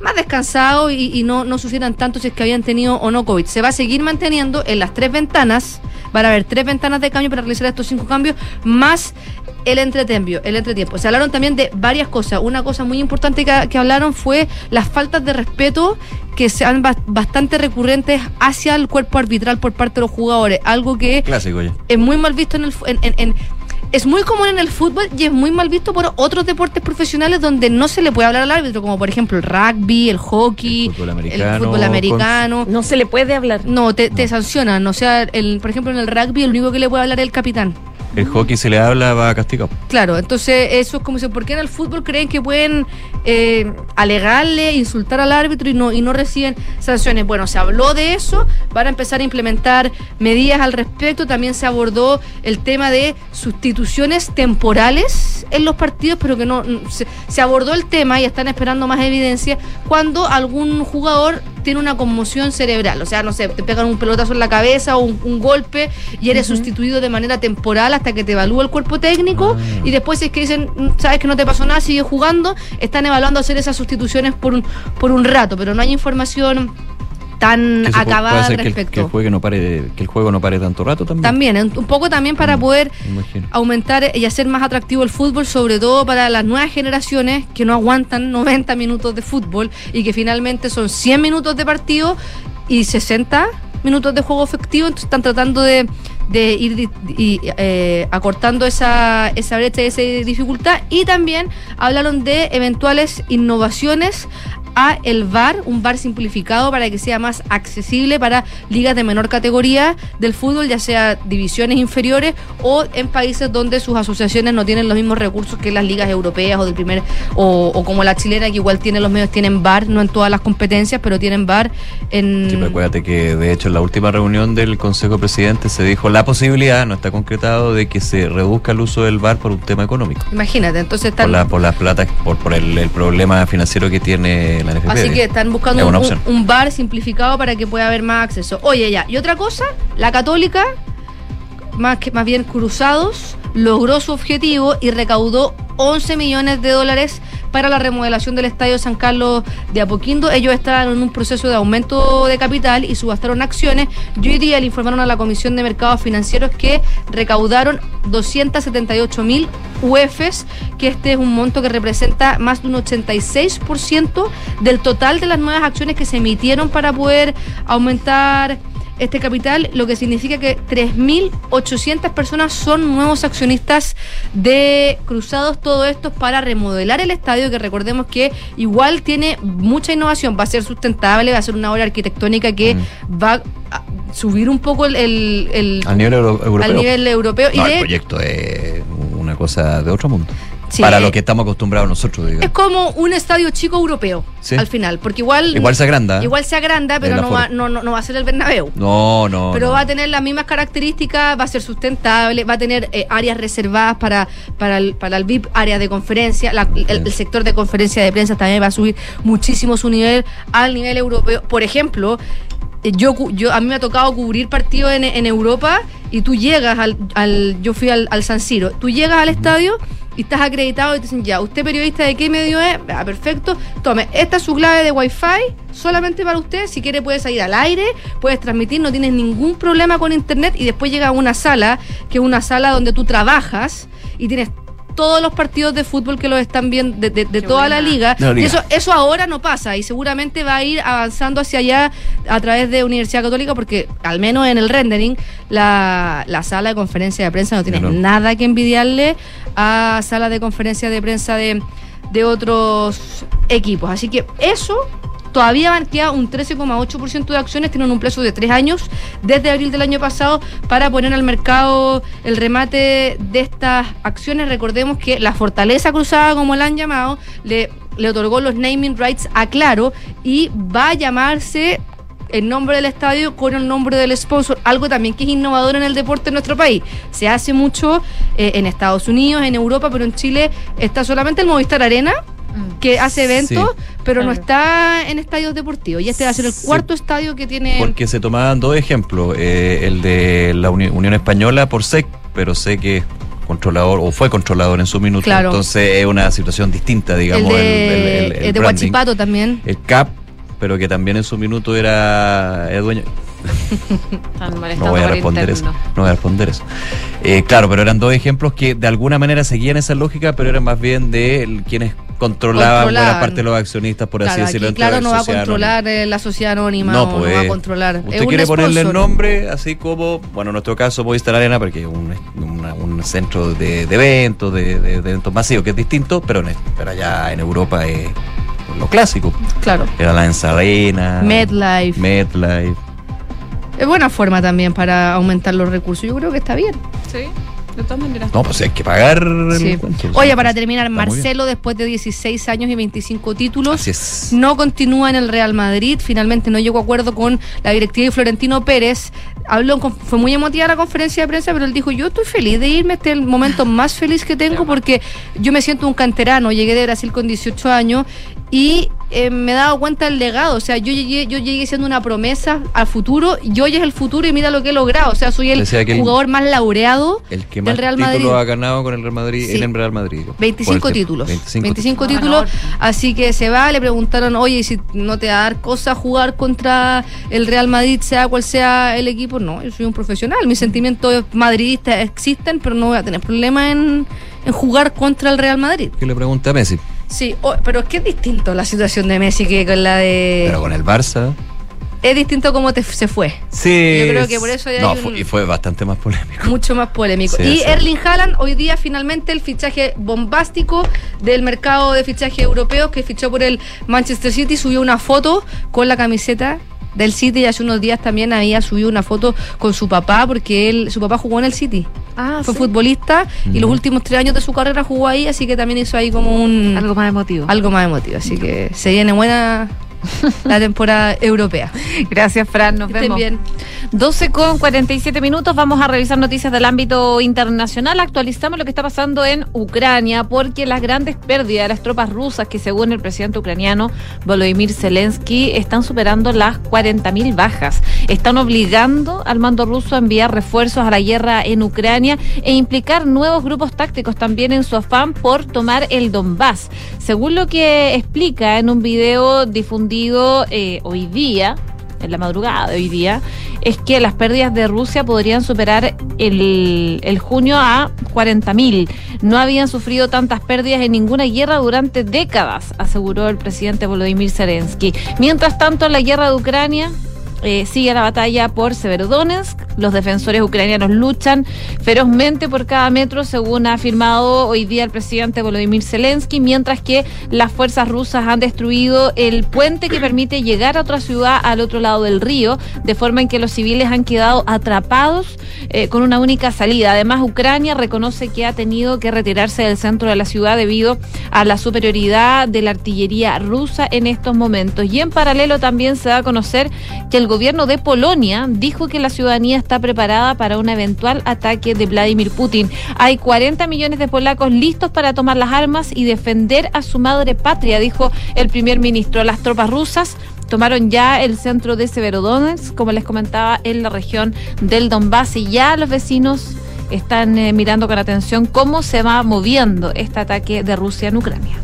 más descansados y, y no, no sufrieran tanto si es que habían tenido o no COVID. Se va a seguir manteniendo en las tres ventanas, van a haber tres ventanas de cambio para realizar estos cinco cambios, más el entretiempo. El entretiempo. Se hablaron también de varias cosas. Una cosa muy importante que, que hablaron fue las faltas de respeto que sean ba- bastante recurrentes hacia el cuerpo arbitral por parte de los jugadores. Algo que Clásico ya. es muy mal visto en el en- en- es muy común en el fútbol y es muy mal visto por otros deportes profesionales donde no se le puede hablar al árbitro, como por ejemplo el rugby, el hockey, El fútbol el americano, fútbol americano. No se le puede hablar. No, te, te sancionan. O sea, el, por ejemplo, en el rugby, el único que le puede hablar es el capitán. El hockey se le habla, va castigado. Claro, entonces eso es como si, ¿por qué en el fútbol creen que pueden eh, alegarle, insultar al árbitro y no, y no reciben sanciones? Bueno, se habló de eso, van a empezar a implementar medidas al respecto, también se abordó el tema de sustituciones temporales en los partidos, pero que no, se abordó el tema y están esperando más evidencia cuando algún jugador tiene una conmoción cerebral, o sea, no sé, te pegan un pelotazo en la cabeza o un, un golpe y eres sustituido de manera temporal hasta que te evalúa el cuerpo técnico y después si es que dicen, "Mm, sabes que no te pasó nada, sigue jugando, están evaluando hacer esas sustituciones por un, por un rato, pero no hay información tan Que puede acabada al hacer que el, respecto. que el juego no pare, que el juego no pare tanto rato también. También, un poco también para poder Me imagino. aumentar y hacer más atractivo el fútbol, sobre todo para las nuevas generaciones que no aguantan 90 minutos de fútbol y que finalmente son 100 minutos de partido y 60 minutos de juego efectivo, entonces están tratando de, de ir y, eh, acortando esa, esa brecha y esa dificultad y también hablaron de eventuales innovaciones a el VAR, un VAR simplificado para que sea más accesible para ligas de menor categoría del fútbol, ya sea divisiones inferiores o en países donde sus asociaciones no tienen los mismos recursos que las ligas europeas o del primer o, o como la chilena que igual tiene los medios tienen VAR, no en todas las competencias, pero tienen VAR en Sí, pero acuérdate que de hecho en la última reunión del Consejo de Presidentes se dijo la posibilidad, no está concretado, de que se reduzca el uso del VAR por un tema económico. Imagínate, entonces Por, están la, por las plata, por, por el, el problema financiero que tiene la NFP. Así que están buscando Es un, un bar simplificado para que pueda haber más acceso. Oye, ya. Y otra cosa, la católica, más, que, más bien cruzados, logró su objetivo y recaudó 11 millones de dólares para la remodelación del Estadio San Carlos de Apoquindo. Ellos estaban en un proceso de aumento de capital y subastaron acciones. Y hoy día le informaron a la Comisión de Mercados Financieros que recaudaron 278 mil UEFs, que este es un monto que representa más de un 86% del total de las nuevas acciones que se emitieron para poder aumentar este capital, lo que significa que 3.800 personas son nuevos accionistas de Cruzados, todo esto es para remodelar el estadio, que recordemos que igual tiene mucha innovación, va a ser sustentable, va a ser una obra arquitectónica que va a subir un poco el, el- el- Al nivel euro- europeo. al nivel europeo. No, y el de, proyecto es una cosa de otro mundo. Sí. Para lo que estamos acostumbrados nosotros, digamos. Es como un estadio chico europeo Sí. al final, porque igual Igual se agranda. igual se agranda, pero no va, no, no, no va a ser el Bernabéu. No, no. Pero no. va a tener las mismas características, va a ser sustentable, va a tener eh, áreas reservadas para, para, el, para el VIP, áreas de conferencia, la- el, el sector de conferencia de prensa también va a subir muchísimo su nivel al nivel europeo. Por ejemplo, eh, yo, yo a mí me ha tocado cubrir partidos en, en Europa y tú llegas al, al- yo fui al, al San Siro, tú llegas al estadio y estás acreditado y te dicen, ya, ¿usted periodista de qué medio es? Ah, perfecto, tome, esta es su clave de Wi-Fi, solamente para usted, si quiere puedes salir al aire, puedes transmitir, no tienes ningún problema con internet y después llega a una sala, que es una sala donde tú trabajas y tienes todos los partidos de fútbol que los están viendo de, de- de toda la liga. Y eso, eso ahora no pasa y seguramente va a ir avanzando hacia allá a través de Universidad Católica porque al menos en el rendering la, la sala de conferencia de prensa no tiene nada que envidiarle a salas de conferencia de prensa de, de otros equipos. Así que eso todavía queda un 13,8% de acciones, tienen un plazo de tres años desde abril del año pasado para poner al mercado el remate de estas acciones. Recordemos que la Fortaleza Cruzada, como la han llamado, le, le otorgó los naming rights a Claro y va a llamarse el nombre del estadio con el nombre del sponsor, algo también que es innovador en el deporte en nuestro país. Se hace mucho eh, en Estados Unidos, en Europa, pero en Chile está solamente el Movistar Arena, que hace eventos, Sí. pero no está en estadios deportivos. Y este va a ser el Sí. cuarto estadio que tiene... Porque se tomaban dos ejemplos. eh, el de la Uni- Unión Española por SEC, pero sé que es controlador o fue controlador en su minuto. Claro. Entonces es una situación distinta, el digamos. de, el- el- el el de. Huachipato también. El CAP, pero que también en su minuto era, era dueño. No voy a responder eso. No voy a responder eso. Eh, claro, pero eran dos ejemplos que de alguna manera seguían esa lógica, pero eran más bien de quienes controlaban, buena parte de los accionistas, por así decirlo. aquí, claro, la no va a controlar eh, la sociedad anónima, No, pues, no va a controlar. Usted quiere ponerle el nombre, así como, bueno, en nuestro caso Movistar Arena, porque es un, una- un centro de, de eventos, de, de- de eventos masivos, que es distinto, pero, en, pero allá en Europa es lo clásico. Claro. Era la Arena, MedLife. MedLife. Es buena forma también para aumentar los recursos. Yo creo que está bien. Sí, de todas maneras. No, pues hay que pagar el Sí. cuento. Oye, para terminar, Está. Marcelo, después de 16 años y 25 títulos, no continúa en el Real Madrid. Finalmente no llegó a acuerdo con la directiva y Florentino Pérez. Habló, fue muy emotiva la conferencia de prensa, pero él dijo, yo estoy feliz de irme, este es el momento más feliz que tengo porque yo me siento un canterano, llegué de Brasil con 18 años y eh, me he dado cuenta del legado, o sea, yo llegué, yo llegué siendo una promesa al futuro y hoy es el futuro y mira lo que he logrado, o sea, soy el que el- jugador más laureado El que del más Real títulos Madrid. ha ganado con el Real Madrid Sí. en el Real Madrid. 25 Por el tiempo. títulos. 25, 25, títulos. Así que se va, le preguntaron, oye, ¿y si no te va a dar cosa jugar contra el Real Madrid, sea cual sea el equipo? No, yo soy un profesional. Mis sentimientos madridistas existen, pero no voy a tener problema en, en jugar contra el Real Madrid. Que le pregunté a Messi. Sí, oh, pero es que es distinto la situación de Messi que con la de... Pero con el Barça. Es distinto cómo te, se fue. Sí. Yo creo que por eso hay No, un- fue- y fue bastante más polémico. mucho más polémico. Sí, y sí. Erling Haaland, hoy día finalmente el fichaje bombástico del mercado de fichaje europeo que fichó por el Manchester City, subió una foto con la camiseta del City y hace unos días también había subido una foto con su papá porque él, su papá jugó en el City. Ah, Fue sí. futbolista y los últimos tres años de su carrera jugó ahí, así que también hizo ahí como un Algo más emotivo. algo más emotivo. Así que se viene buena la temporada europea. Gracias, Fran. Nos estén vemos. bien. 12 con 47 minutos. Vamos a revisar noticias del ámbito internacional. Actualizamos lo que está pasando en Ucrania porque las grandes pérdidas de las tropas rusas, que según el presidente ucraniano Volodymyr Zelensky, están superando las 40.000 bajas. Están obligando al mando ruso a enviar refuerzos a la guerra en Ucrania e implicar nuevos grupos tácticos también en su afán por tomar el Donbass. Según lo que explica en un video difundido eh, hoy día, en la madrugada de hoy día, es que las pérdidas de Rusia podrían superar el, el junio a 40.000. No habían sufrido tantas pérdidas en ninguna guerra durante décadas, aseguró el presidente Volodymyr Zelensky. Mientras tanto, en la guerra de Ucrania eh, sigue la batalla por Severodonetsk, Los defensores ucranianos luchan ferozmente por cada metro, según ha afirmado hoy día el presidente Volodymyr Zelensky, mientras que las fuerzas rusas han destruido el puente que permite llegar a otra ciudad al otro lado del río, de forma en que los civiles han quedado atrapados eh, con una única salida. Además, Ucrania reconoce que ha tenido que retirarse del centro de la ciudad debido a la superioridad de la artillería rusa en estos momentos. Y en paralelo también se da a conocer que el gobierno de Polonia dijo que la ciudadanía está preparada para un eventual ataque de Vladimir Putin. Hay 40 millones de polacos listos para tomar las armas y defender a su madre patria, dijo el primer ministro. Las tropas rusas tomaron ya el centro de Severodonetsk, como les comentaba, en la región del Donbass y ya los vecinos están eh, mirando con atención cómo se va moviendo este ataque de Rusia en Ucrania.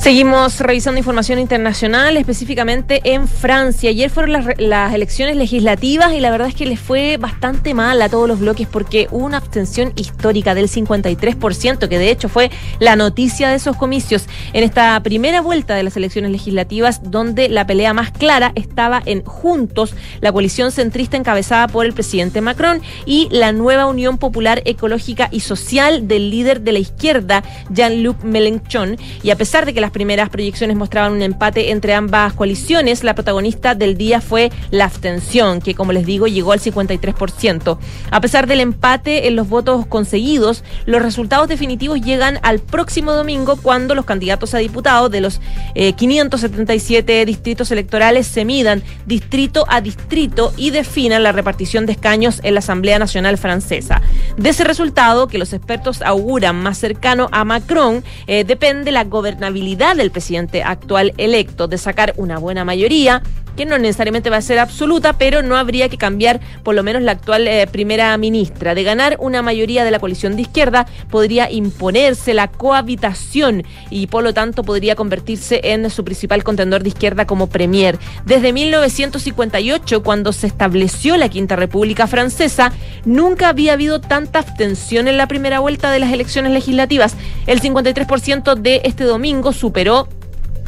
Seguimos revisando información internacional, específicamente en Francia. Ayer fueron las, las, elecciones legislativas y la verdad es que les fue bastante mal a todos los bloques porque hubo una abstención histórica del 53%, que de hecho fue la noticia de esos comicios en esta primera vuelta de las elecciones legislativas, donde la pelea más clara estaba en Juntos, la coalición centrista encabezada por el presidente Macron y la nueva Unión Popular Ecológica y Social del líder de la izquierda, Jean-Luc Mélenchon. Y a pesar de que las primeras proyecciones mostraban un empate entre ambas coaliciones, la protagonista del día fue la abstención, que como les digo llegó al 53%. A pesar del empate en los votos conseguidos, los resultados definitivos llegan al próximo domingo cuando los candidatos a diputados de los eh, 577 distritos electorales se midan distrito a distrito y definan la repartición de escaños en la Asamblea Nacional Francesa. De ese resultado, que los expertos auguran más cercano a Macron, eh, depende la gobernabilidad del presidente actual electo, de sacar una buena mayoría, que no necesariamente va a ser absoluta, pero no habría que cambiar por lo menos la actual eh, primera ministra. De ganar una mayoría de la coalición de izquierda, podría imponerse la cohabitación y por lo tanto podría convertirse en su principal contendor de izquierda como premier. Desde 1958, cuando se estableció la Quinta República Francesa, nunca había habido tanta abstención en la primera vuelta de las elecciones legislativas. El 53% de este domingo superó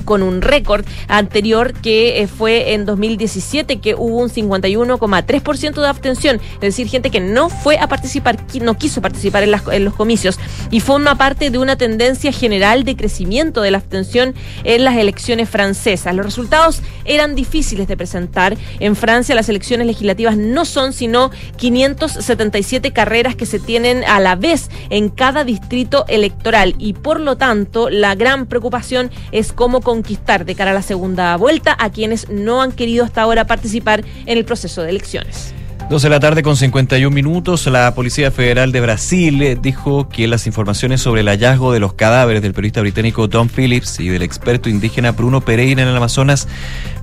con un récord anterior que eh, fue en 2017, que hubo un 51,3% de abstención, es decir, gente que no fue a participar, no quiso participar en, los comicios, y forma parte de una tendencia general de crecimiento de la abstención en las elecciones francesas. Los resultados eran difíciles de presentar. En Francia las elecciones legislativas no son sino 577 carreras que se tienen a la vez en cada distrito electoral, y por lo tanto la gran preocupación es cómo conquistar de cara a la segunda vuelta a quienes no han querido hasta ahora participar en el proceso de elecciones. 12 de la tarde con 51 minutos, la Policía Federal de Brasil eh, dijo que las informaciones sobre el hallazgo de los cadáveres del periodista británico Tom Phillips y del experto indígena Bruno Pereira en el Amazonas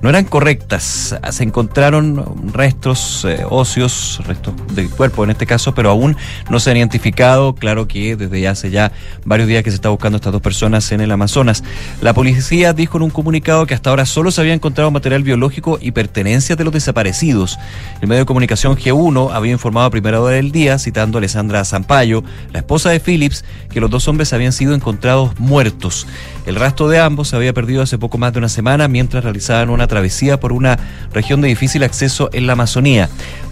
no eran correctas. Se encontraron restos eh, óseos, restos del cuerpo en este caso, pero aún no se han identificado. Claro que desde hace ya varios días que se está buscando a estas dos personas en el Amazonas. La policía dijo en un comunicado que hasta ahora solo se había encontrado material biológico y pertenencias de los desaparecidos. El medio de comunicación G1 había informado a primera hora del día, citando a Alessandra Zampayo, la esposa de Phillips, que los dos hombres habían sido encontrados muertos. El rastro de ambos se había perdido hace poco más de una semana mientras realizaban una travesía por una región de difícil acceso en la Amazonía.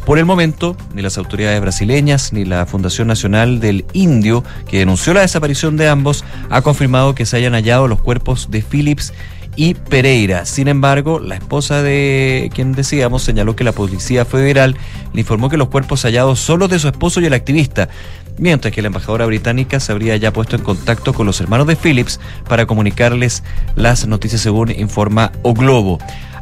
Por el momento, ni las autoridades brasileñas ni la Fundación Nacional del Indio, que denunció la desaparición de ambos, ha confirmado que se hayan hallado los cuerpos de Phillips y Pereira. Sin embargo, la esposa de quien decíamos señaló que la Policía Federal le informó que los cuerpos hallados solo de su esposo y el activista, mientras que la embajadora británica se habría ya puesto en contacto con los hermanos de Phillips para comunicarles las noticias según informa O Globo.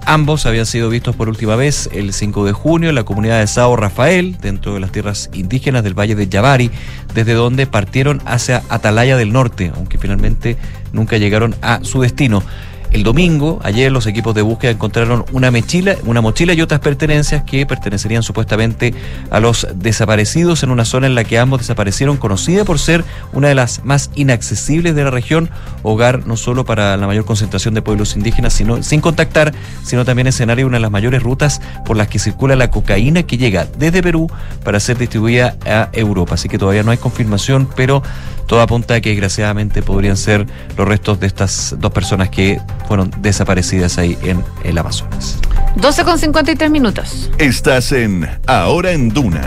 Ambos habían sido vistos por última vez el 5 de junio en la comunidad de Sao Rafael, dentro de las tierras indígenas del Valle de Yavari, desde donde partieron hacia Atalaya del Norte, aunque finalmente nunca llegaron a su destino. El domingo, ayer, los equipos de búsqueda encontraron una mochila, una mochila y otras pertenencias que pertenecerían supuestamente a los desaparecidos en una zona en la que ambos desaparecieron, conocida por ser una de las más inaccesibles de la región, hogar no solo para la mayor concentración de pueblos indígenas, sino sin contactar, sino también escenario de una de las mayores rutas por las que circula la cocaína que llega desde Perú para ser distribuida a Europa. Así que todavía no hay confirmación, pero todo apunta a que desgraciadamente podrían ser los restos de estas dos personas que fueron desaparecidas ahí en el Amazonas. 12 con 53 minutos. Estás en Ahora en Duna.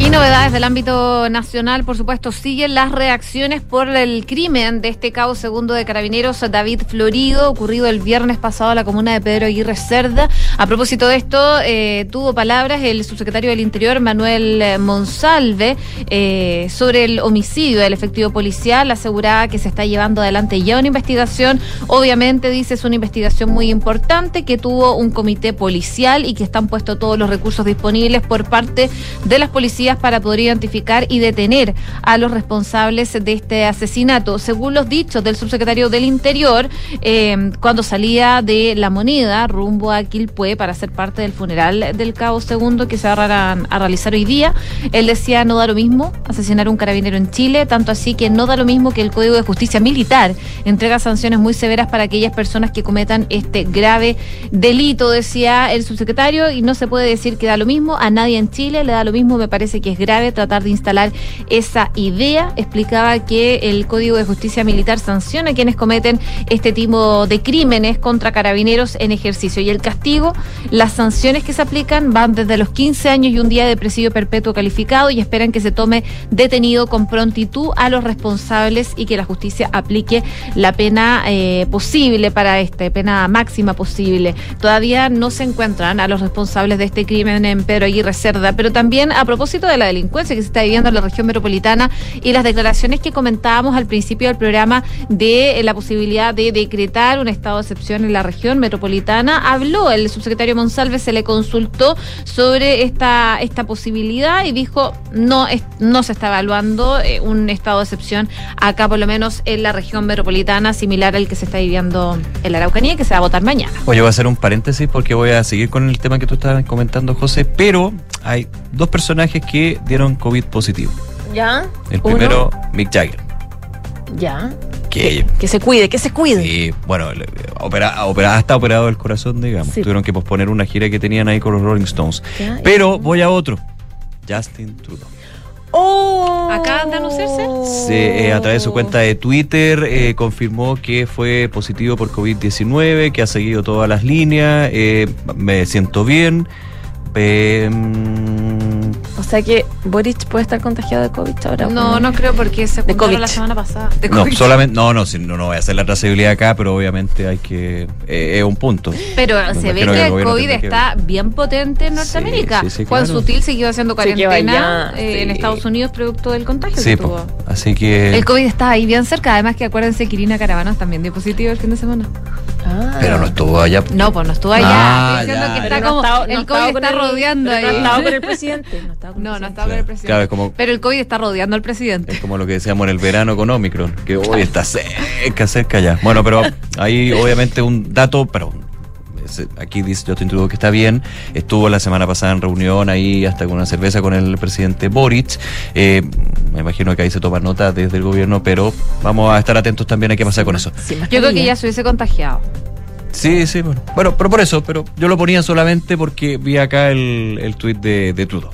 Y novedades del ámbito nacional, por supuesto, siguen las reacciones por el crimen de este cabo segundo de carabineros David Florido, ocurrido el viernes pasado en la comuna de Pedro Aguirre Cerda. A propósito de esto, eh, tuvo palabras el subsecretario del Interior, Manuel Monsalve, eh, sobre el homicidio del efectivo policial. Aseguraba que se está llevando adelante ya una investigación. Obviamente, dice, es una investigación muy importante que tuvo un comité policial y que están puestos todos los recursos disponibles por parte de las policías para poder identificar y detener a los responsables de este asesinato. Según los dichos del subsecretario del Interior, eh, cuando salía de La Moneda rumbo a Quilpué para ser parte del funeral del Cabo Segundo que se va a realizar hoy día, él decía no da lo mismo asesinar un carabinero en Chile, tanto así que no da lo mismo que el Código de Justicia Militar entrega sanciones muy severas para aquellas personas que cometan este grave delito, decía el subsecretario, y no se puede decir que da lo mismo, a nadie en Chile le da lo mismo, me parece que es grave tratar de instalar esa idea. Explicaba que el Código de Justicia Militar sanciona a quienes cometen este tipo de crímenes contra carabineros en ejercicio. Y el castigo, las sanciones que se aplican van desde los 15 años y un día de presidio perpetuo calificado y esperan que se tome detenido con prontitud a los responsables y que la justicia aplique la pena eh, posible para este, pena máxima posible. Todavía no se encuentran a los responsables de este crimen en Pedro Aguirre Cerda, pero también a propósito de la delincuencia que se está viviendo en la región metropolitana y las declaraciones que comentábamos al principio del programa de la posibilidad de decretar un estado de excepción en la región metropolitana. Habló el subsecretario Monsalve, se le consultó sobre esta, esta posibilidad y dijo no, no se está evaluando eh, un estado de excepción acá, por lo menos en la región metropolitana, similar al que se está viviendo en la Araucanía, que se va a votar mañana. Oye, voy a hacer un paréntesis porque voy a seguir con el tema que tú estabas comentando, José, pero hay dos personajes que dieron COVID positivo. ¿Ya? El primero, Mick Jagger. Ya. Que, que, se cuide, que se cuide. Sí, bueno, opera, opera, hasta operado el corazón, digamos. Tuvieron que posponer una gira que tenían ahí con los Rolling Stones. Pero voy a otro. Justin Trudeau. Oh. ¿Acaban de anunciarse? Sí, eh, a través de su cuenta de Twitter eh, confirmó que fue positivo por COVID-19, que ha seguido todas las líneas, eh, me siento bien. O sea que Boric puede estar contagiado de COVID ahora. No, no creo porque se de COVID. la semana pasada. no, solamente, no, no, no, no voy a hacer la trazabilidad acá, pero obviamente hay que. Eh, es un punto. Pero se ve que el COVID está bien potente en Norteamérica. Juan Sutil siguió haciendo cuarentena eh, en Estados Unidos producto del contagio que tuvo. Así que. El COVID está ahí bien cerca. Además, que acuérdense que Irina Caravanos también dio positivo el fin de semana. Ah. Pero no estuvo allá. No, pues no estuvo allá. Ah, diciendo que está como. el COVID está rodeando ahí. No estaba con el presidente. No, no estaba con el presidente. como, pero el COVID está rodeando al presidente. Es como lo que decíamos en el verano con Omicron, que hoy está cerca, cerca ya. Bueno, pero hay obviamente un dato, pero aquí dice yo te introdujo que está bien. Estuvo la semana pasada en reunión ahí hasta con una cerveza con el presidente Boric. Eh, me imagino que ahí se toma nota desde el gobierno, pero vamos a estar atentos también a qué pasa con eso. yo creo que ya se hubiese contagiado. Sí, sí, bueno. Bueno, pero por eso, pero yo lo ponía solamente porque vi acá el, el tuit de, de Trudeau.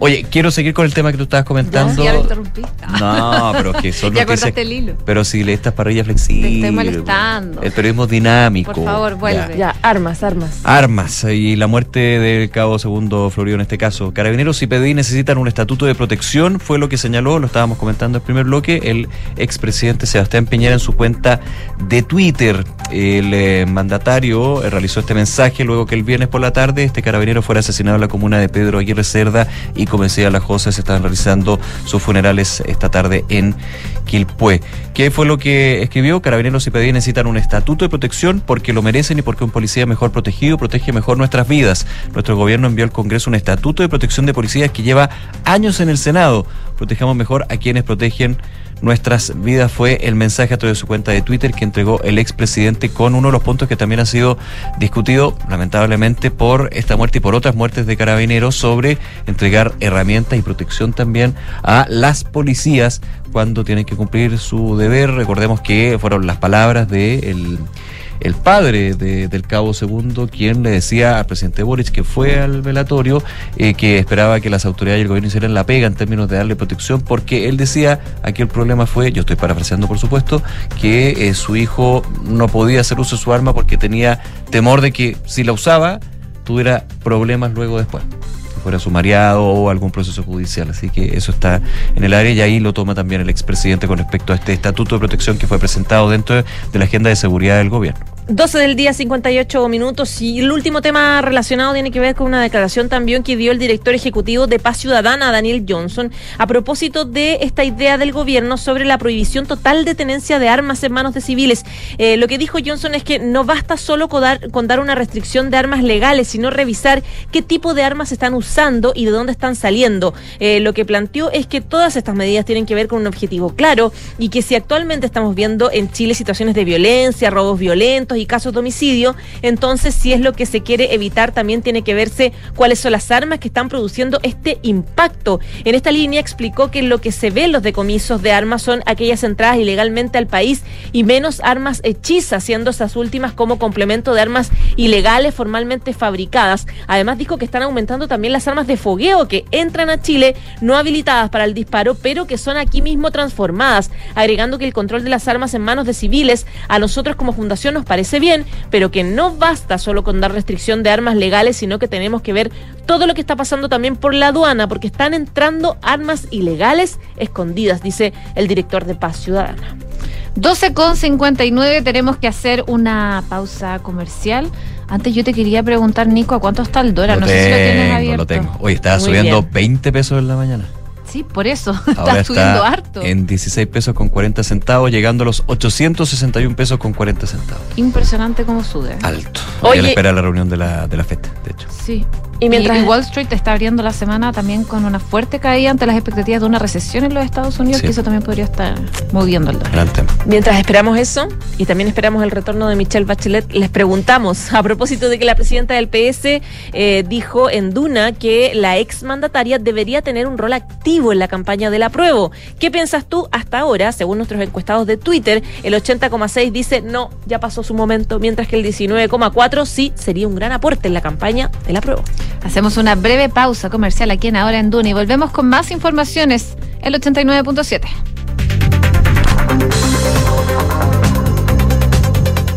Oye, quiero seguir con el tema que tú estabas comentando. Ya, interrumpí. No, pero que solo ya cortaste el hilo. Pero si le estas parrillas flexibles. Te estoy molestando. El periodismo dinámico. Por favor, vuelve. Ya. armas, armas. Armas. Y la muerte del cabo segundo Florido en este caso. Carabineros y PDI necesitan un estatuto de protección, fue lo que señaló, lo estábamos comentando en el primer bloque, el expresidente Sebastián Piñera en su cuenta de Twitter. El eh, mandatario eh, realizó este mensaje luego que el viernes por la tarde este carabinero fuera asesinado en la comuna de Pedro Aguirre Cerda y como decía la José, se estaban realizando sus funerales esta tarde en Quilpué. ¿Qué fue lo que escribió? Carabineros y PDI necesitan un estatuto de protección porque lo merecen y porque un policía mejor protegido protege mejor nuestras vidas. Nuestro gobierno envió al Congreso un estatuto de protección de policías que lleva años en el Senado. Protejamos mejor a quienes protegen nuestras vidas fue el mensaje a través de su cuenta de Twitter que entregó el expresidente con uno de los puntos que también ha sido discutido lamentablemente por esta muerte y por otras muertes de carabineros sobre entregar herramientas y protección también a las policías cuando tienen que cumplir su deber. Recordemos que fueron las palabras de el padre de- del cabo segundo, quien le decía al presidente Boric que fue al velatorio eh, que esperaba que las autoridades y el gobierno hicieran la pega en términos de darle protección, porque él decía aquí el problema fue, yo estoy parafraseando por supuesto, que eh, su hijo no podía hacer uso de su arma porque tenía temor de que si la usaba tuviera problemas luego después fuera sumariado o algún proceso judicial. Así que eso está en el área y ahí lo toma también el expresidente con respecto a este estatuto de protección que fue presentado dentro de la agenda de seguridad del gobierno. 12 del día, 58 minutos. Y el último tema relacionado tiene que ver con una declaración también que dio el director ejecutivo de Paz Ciudadana, Daniel Johnson, a propósito de esta idea del gobierno sobre la prohibición total de tenencia de armas en manos de civiles. Eh, lo que dijo Johnson es que no basta solo con dar, con dar una restricción de armas legales, sino revisar qué tipo de armas están usando y de dónde están saliendo. Eh, lo que planteó es que todas estas medidas tienen que ver con un objetivo claro y que si actualmente estamos viendo en Chile situaciones de violencia, robos violentos y casos de homicidio, entonces si es lo que se quiere evitar, también tiene que verse cuáles son las armas que están produciendo este impacto. En esta línea explicó que lo que se ve en los decomisos de armas son aquellas entradas ilegalmente al país y menos armas hechizas, siendo esas últimas como complemento de armas ilegales formalmente fabricadas. Además dijo que están aumentando también las armas de fogueo que entran a Chile no habilitadas para el disparo, pero que son aquí mismo transformadas, agregando que el control de las armas en manos de civiles a nosotros como fundación nos parece bien, pero que no basta solo con dar restricción de armas legales, sino que tenemos que ver todo lo que está pasando también por la aduana, porque están entrando armas ilegales escondidas, dice el director de Paz Ciudadana. 12 con 59, tenemos que hacer una pausa comercial. Antes yo te quería preguntar, Nico, ¿a cuánto está el dólar? Lo no sé si lo tienes tengo, abierto. lo tengo. Hoy estaba Muy subiendo bien. 20 pesos en la mañana. Sí, por eso. Ahora está subiendo harto. en 16 pesos con 40 centavos, llegando a los 861 pesos con 40 centavos. Impresionante cómo sube. Alto. Hoy a la espera de la reunión de la, de la FED, de hecho. Sí. Y mientras- y Wall Street está abriendo la semana también con una fuerte caída ante las expectativas de una recesión en los Estados Unidos, Sí. que eso también podría estar moviendo el dólar. Mientras esperamos eso y también esperamos el retorno de Michelle Bachelet, les preguntamos a propósito de que la presidenta del PS eh, dijo en Duna que la exmandataria debería tener un rol activo en la campaña del apruebo. ¿Qué piensas tú hasta ahora? Según nuestros encuestados de Twitter, el 80,6 dice no, ya pasó su momento, mientras que el 19,4 sí sería un gran aporte en la campaña del apruebo. Hacemos una breve pausa comercial aquí en Ahora en Duna y volvemos con más informaciones. El 89.7.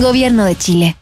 Gobierno de Chile.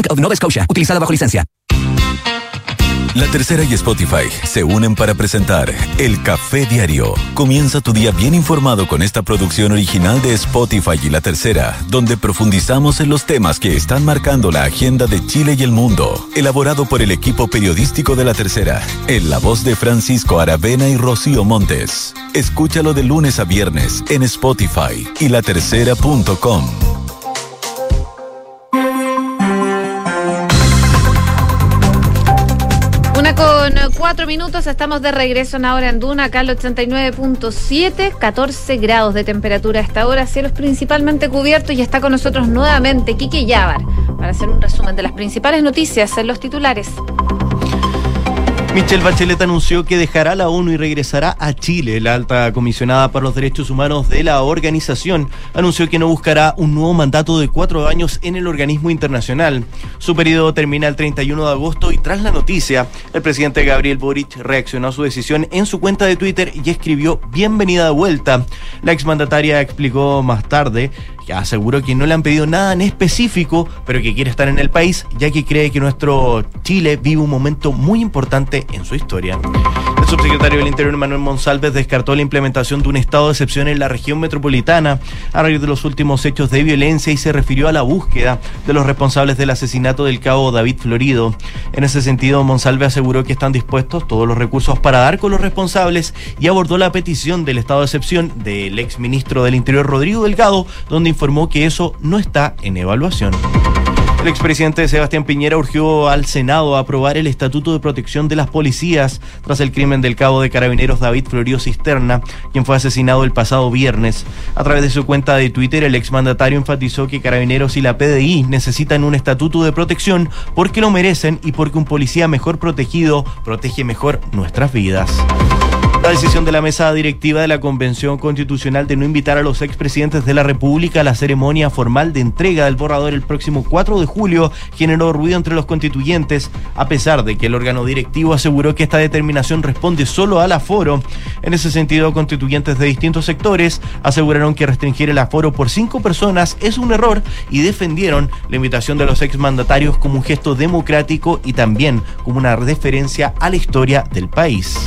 of Nova Scotia, utilizada bajo licencia. La Tercera y Spotify se unen para presentar El Café Diario. Comienza tu día bien informado con esta producción original de Spotify y La Tercera, donde profundizamos en los temas que están marcando la agenda de Chile y el mundo. Elaborado por el equipo periodístico de La Tercera, en la voz de Francisco Aravena y Rocío Montes. Escúchalo de lunes a viernes en Spotify y latercera.com. cuatro minutos, estamos de regreso en ahora en Duna, acá al 89.7, 14 grados de temperatura a esta hora, cielos principalmente cubiertos y está con nosotros nuevamente Quique Yabar para hacer un resumen de las principales noticias en los titulares. Michelle Bachelet anunció que dejará la ONU y regresará a Chile. La alta comisionada para los derechos humanos de la organización anunció que no buscará un nuevo mandato de cuatro años en el organismo internacional. Su periodo termina el 31 de agosto y tras la noticia, el presidente Gabriel Boric reaccionó a su decisión en su cuenta de Twitter y escribió bienvenida de vuelta. La exmandataria explicó más tarde aseguró que no le han pedido nada en específico, pero que quiere estar en el país, ya que cree que nuestro Chile vive un momento muy importante en su historia. Subsecretario del Interior, Manuel Monsalves, descartó la implementación de un estado de excepción en la región metropolitana a raíz de los últimos hechos de violencia y se refirió a la búsqueda de los responsables del asesinato del cabo David Florido. En ese sentido, Monsalve aseguró que están dispuestos todos los recursos para dar con los responsables y abordó la petición del estado de excepción del exministro del Interior, Rodrigo Delgado, donde informó que eso no está en evaluación. El expresidente Sebastián Piñera urgió al Senado a aprobar el Estatuto de Protección de las Policías tras el crimen del cabo de carabineros David Florio Cisterna, quien fue asesinado el pasado viernes. A través de su cuenta de Twitter, el exmandatario enfatizó que carabineros y la PDI necesitan un estatuto de protección porque lo merecen y porque un policía mejor protegido protege mejor nuestras vidas. La decisión de la mesa directiva de la Convención Constitucional de no invitar a los expresidentes de la República a la ceremonia formal de entrega del borrador el próximo 4 de julio generó ruido entre los constituyentes, a pesar de que el órgano directivo aseguró que esta determinación responde solo al aforo. En ese sentido, constituyentes de distintos sectores aseguraron que restringir el aforo por cinco personas es un error y defendieron la invitación de los exmandatarios como un gesto democrático y también como una referencia a la historia del país.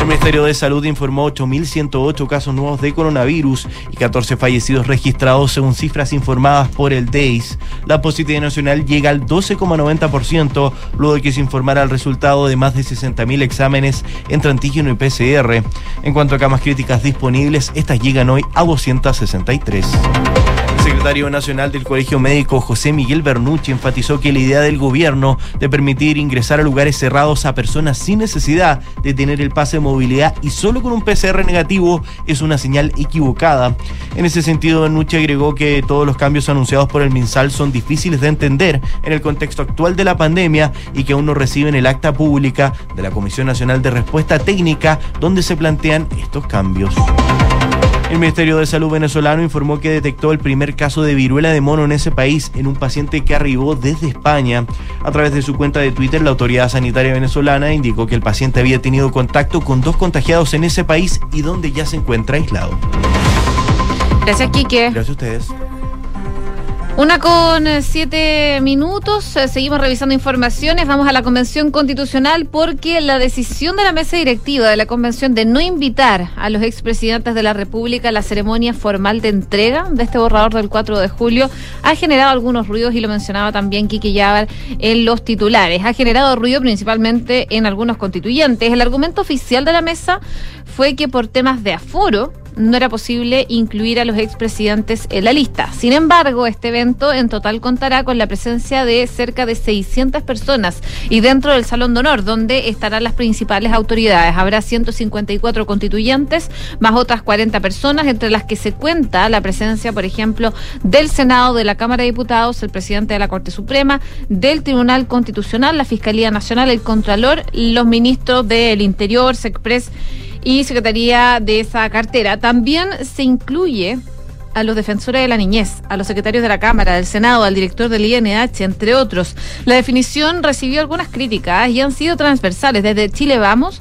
El Ministerio de Salud informó 8.108 casos nuevos de coronavirus y 14 fallecidos registrados según cifras informadas por el DEIS. La positividad nacional llega al 12,90% luego de que se informara el resultado de más de 60.000 exámenes entre antígeno y PCR. En cuanto a camas críticas disponibles, estas llegan hoy a 263. El secretario nacional del Colegio Médico José Miguel Bernucci enfatizó que la idea del gobierno de permitir ingresar a lugares cerrados a personas sin necesidad de tener el pase movilidad y solo con un PCR negativo es una señal equivocada. En ese sentido, Bernucci agregó que todos los cambios anunciados por el MinSal son difíciles de entender en el contexto actual de la pandemia y que aún no reciben el acta pública de la Comisión Nacional de Respuesta Técnica donde se plantean estos cambios. El Ministerio de Salud venezolano informó que detectó el primer caso de viruela de mono en ese país en un paciente que arribó desde España. A través de su cuenta de Twitter, la autoridad sanitaria venezolana indicó que el paciente había tenido contacto con dos contagiados en ese país y donde ya se encuentra aislado. Gracias, Quique. Gracias a ustedes. Una con eh, siete minutos, eh, seguimos revisando informaciones, vamos a la Convención Constitucional porque la decisión de la mesa directiva de la Convención de no invitar a los expresidentes de la República a la ceremonia formal de entrega de este borrador del 4 de julio ha generado algunos ruidos y lo mencionaba también Kiki Yabar en los titulares. Ha generado ruido principalmente en algunos constituyentes. El argumento oficial de la mesa fue que por temas de aforo, no era posible incluir a los expresidentes en la lista. Sin embargo, este evento en total contará con la presencia de cerca de 600 personas y dentro del Salón de Honor, donde estarán las principales autoridades. Habrá 154 constituyentes, más otras 40 personas, entre las que se cuenta la presencia, por ejemplo, del Senado, de la Cámara de Diputados, el presidente de la Corte Suprema, del Tribunal Constitucional, la Fiscalía Nacional, el Contralor, los ministros del Interior, SECPRES y Secretaría de esa cartera. También se incluye a los defensores de la niñez, a los secretarios de la Cámara, del Senado, al director del INH, entre otros. La definición recibió algunas críticas y han sido transversales. Desde Chile Vamos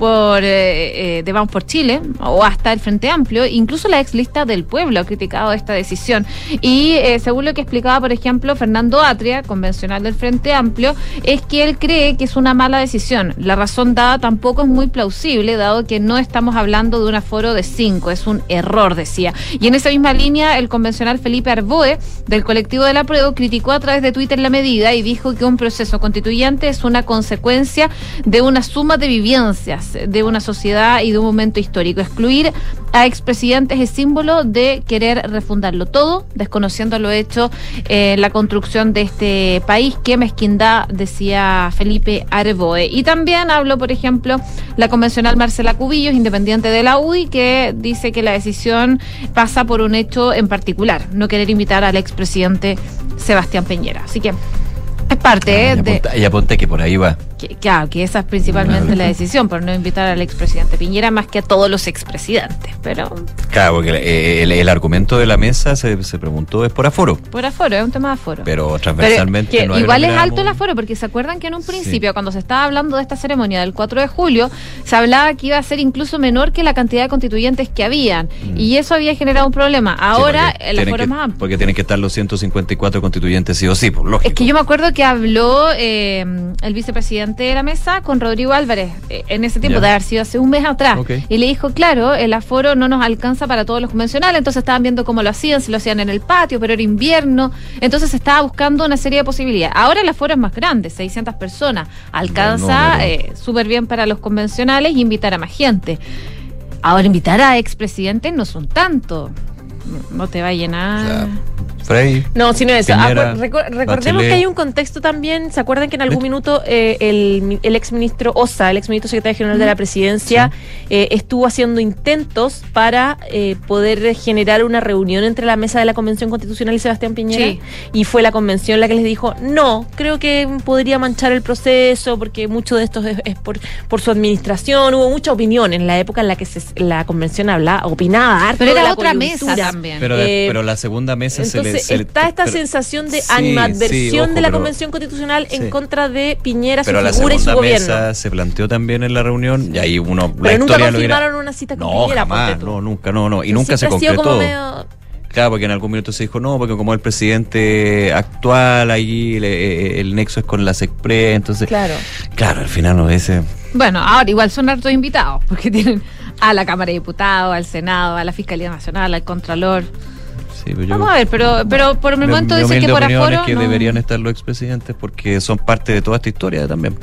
por eh, eh, de Vamos por Chile o hasta el Frente Amplio, incluso la ex lista del pueblo ha criticado esta decisión. Y eh, según lo que explicaba, por ejemplo, Fernando Atria, convencional del Frente Amplio, es que él cree que es una mala decisión. La razón dada tampoco es muy plausible, dado que no estamos hablando de un aforo de cinco, es un error, decía. Y en esa misma línea, el convencional Felipe Arboe, del colectivo de la prueba, criticó a través de Twitter la medida y dijo que un proceso constituyente es una consecuencia de una suma de vivencias de una sociedad y de un momento histórico. Excluir a expresidentes es símbolo de querer refundarlo todo, desconociendo lo hecho en la construcción de este país. Qué mezquindad, decía Felipe Arboe. Y también habló, por ejemplo, la convencional Marcela Cubillos, independiente de la UDI, que dice que la decisión pasa por un hecho en particular, no querer invitar al expresidente Sebastián Peñera. Así que es parte Ah, eh, y de... y apunta que por ahí va. Que, claro, que esa es principalmente la decisión, por no invitar al expresidente Piñera más que a todos los expresidentes. Pero Claro, porque eh, el, el argumento de la mesa se, se preguntó es por aforo, por aforo, es un tema de aforo. pero transversalmente Pero que no igual es alto el aforo, porque se acuerdan que en un principio, cuando se estaba hablando de esta ceremonia del 4 de julio, se hablaba que iba a ser incluso menor que la cantidad de constituyentes que habían. Y eso había generado un problema. Mm. Sí, Ahora el aforo que- es más amplio. Porque tienen que estar los 154 constituyentes sí o sí, por lógico. Es que yo me acuerdo que habló eh, el vicepresidente de la mesa con Rodrigo Álvarez eh, en ese tiempo, Ya. de haber sido hace un mes atrás. Y le dijo, claro, el aforo no nos alcanza para todos los convencionales, entonces estaban viendo cómo lo hacían, si lo hacían en el patio, pero era invierno. Entonces se estaba buscando una serie de posibilidades. Ahora el aforo es más grande, 600 personas. Alcanza eh, súper bien para los convencionales y invitar a más gente. Ahora invitar a expresidentes no son tanto. No- te va a llenar. Frey. No, sino eso. Piñera, Acu- recu- recordemos Bachelet. que hay un contexto también. ¿Se acuerdan que en algún minuto eh, el, el exministro Osa, el exministro secretario general de la presidencia, eh, estuvo haciendo intentos para eh, poder generar una reunión entre la mesa de la Convención Constitucional y Sebastián Piñera? Sí. Y fue la convención la que les dijo, no, creo que podría manchar el proceso porque mucho de esto es, es por, por su administración. Hubo mucha opinión en la época en la que se- la convención hablaba, opinaba harto Pero de era la otra coyuntura. mesa también. Pero, Eh, pero la segunda mesa se le. Entonces se le- está esta pero- sensación de Sí, animadversión sí, de la ojo, pero- Convención Constitucional Sí. en contra de Piñera, Pero su la figura y su segunda gobierno. mesa se planteó también en la reunión y ahí uno. la Pero nunca lo dirá. confirmaron una cita con No, Piñera. jamás, no, nunca, no, no. Y nunca se Siempre ha sido concretó. como medio- Claro, porque en algún minuto se dijo, no, porque como el presidente actual, ahí le- eh, el nexo es con la SECPRE, entonces... Claro. Claro, al final no ese... Bueno, ahora igual son hartos invitados, porque tienen a la Cámara de Diputados, al Senado, a la Fiscalía Nacional, al Contralor. Sí, pero yo- Vamos a ver, pero, pero por el momento dicen que por aforo. es que no- deberían estar los expresidentes porque son parte de toda esta historia también.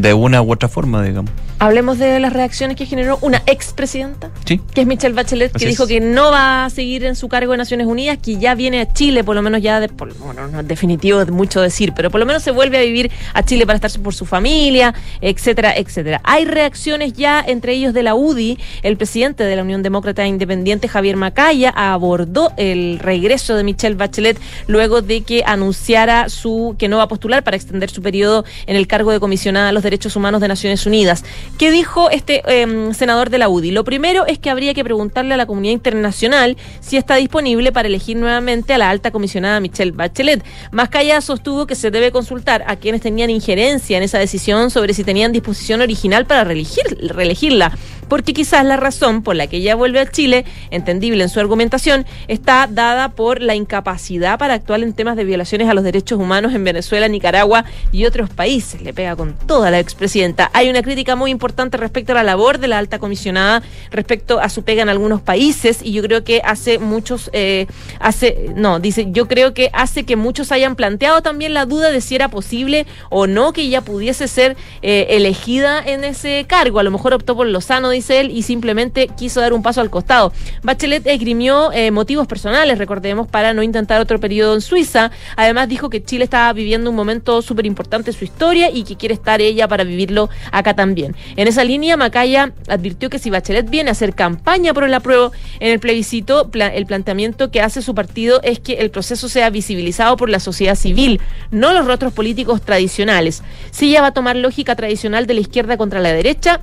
De una u otra forma, digamos. Hablemos de las reacciones que generó una expresidenta, Sí. que es Michelle Bachelet, Así que es. dijo que no va a seguir en su cargo de Naciones Unidas, que ya viene a Chile, por lo menos ya, de, por- bueno, no es definitivo es mucho decir, pero por lo menos se vuelve a vivir a Chile para estar por su familia, etcétera, etcétera. Hay reacciones ya entre ellos de la UDI, el presidente de la Unión Demócrata Independiente, Javier Macaya, abordó el regreso de Michelle Bachelet luego de que anunciara su que no va a postular para extender su periodo en el cargo de comisionada a los derechos humanos de Naciones Unidas. ¿Qué dijo este em, senador de la UDI? Lo primero es que habría que preguntarle a la comunidad internacional si está disponible para elegir nuevamente a la alta comisionada Michelle Bachelet. Mascaya sostuvo que se debe consultar a quienes tenían injerencia en esa decisión sobre si tenían disposición original para reelegir- reelegirla. Porque quizás la razón por la que ella vuelve a Chile, entendible en su argumentación, está dada por la incapacidad para actuar en temas de violaciones a los derechos humanos en Venezuela, Nicaragua y otros países. Le pega con toda la expresidenta. Hay una crítica muy importante respecto a la labor de la alta comisionada, respecto a su pega en algunos países, y yo creo que hace muchos, eh, hace, no, dice, yo creo que hace que muchos hayan planteado también la duda de si era posible o no que ella pudiese ser eh, elegida en ese cargo. A lo mejor optó por Lozano, dice él, y simplemente quiso dar un paso al costado. Bachelet esgrimió eh, motivos personales, recordemos, para no intentar otro periodo en Suiza. Además dijo que Chile estaba viviendo un momento súper importante en su historia y que quiere estar ella para vivirlo acá también. En esa línea, Macaya advirtió que si Bachelet viene a hacer campaña por el apruebo en el plebiscito, el planteamiento que hace su partido es que el proceso sea visibilizado por la sociedad civil, no los rostros políticos tradicionales. Si ella va a tomar lógica tradicional de la izquierda contra la derecha,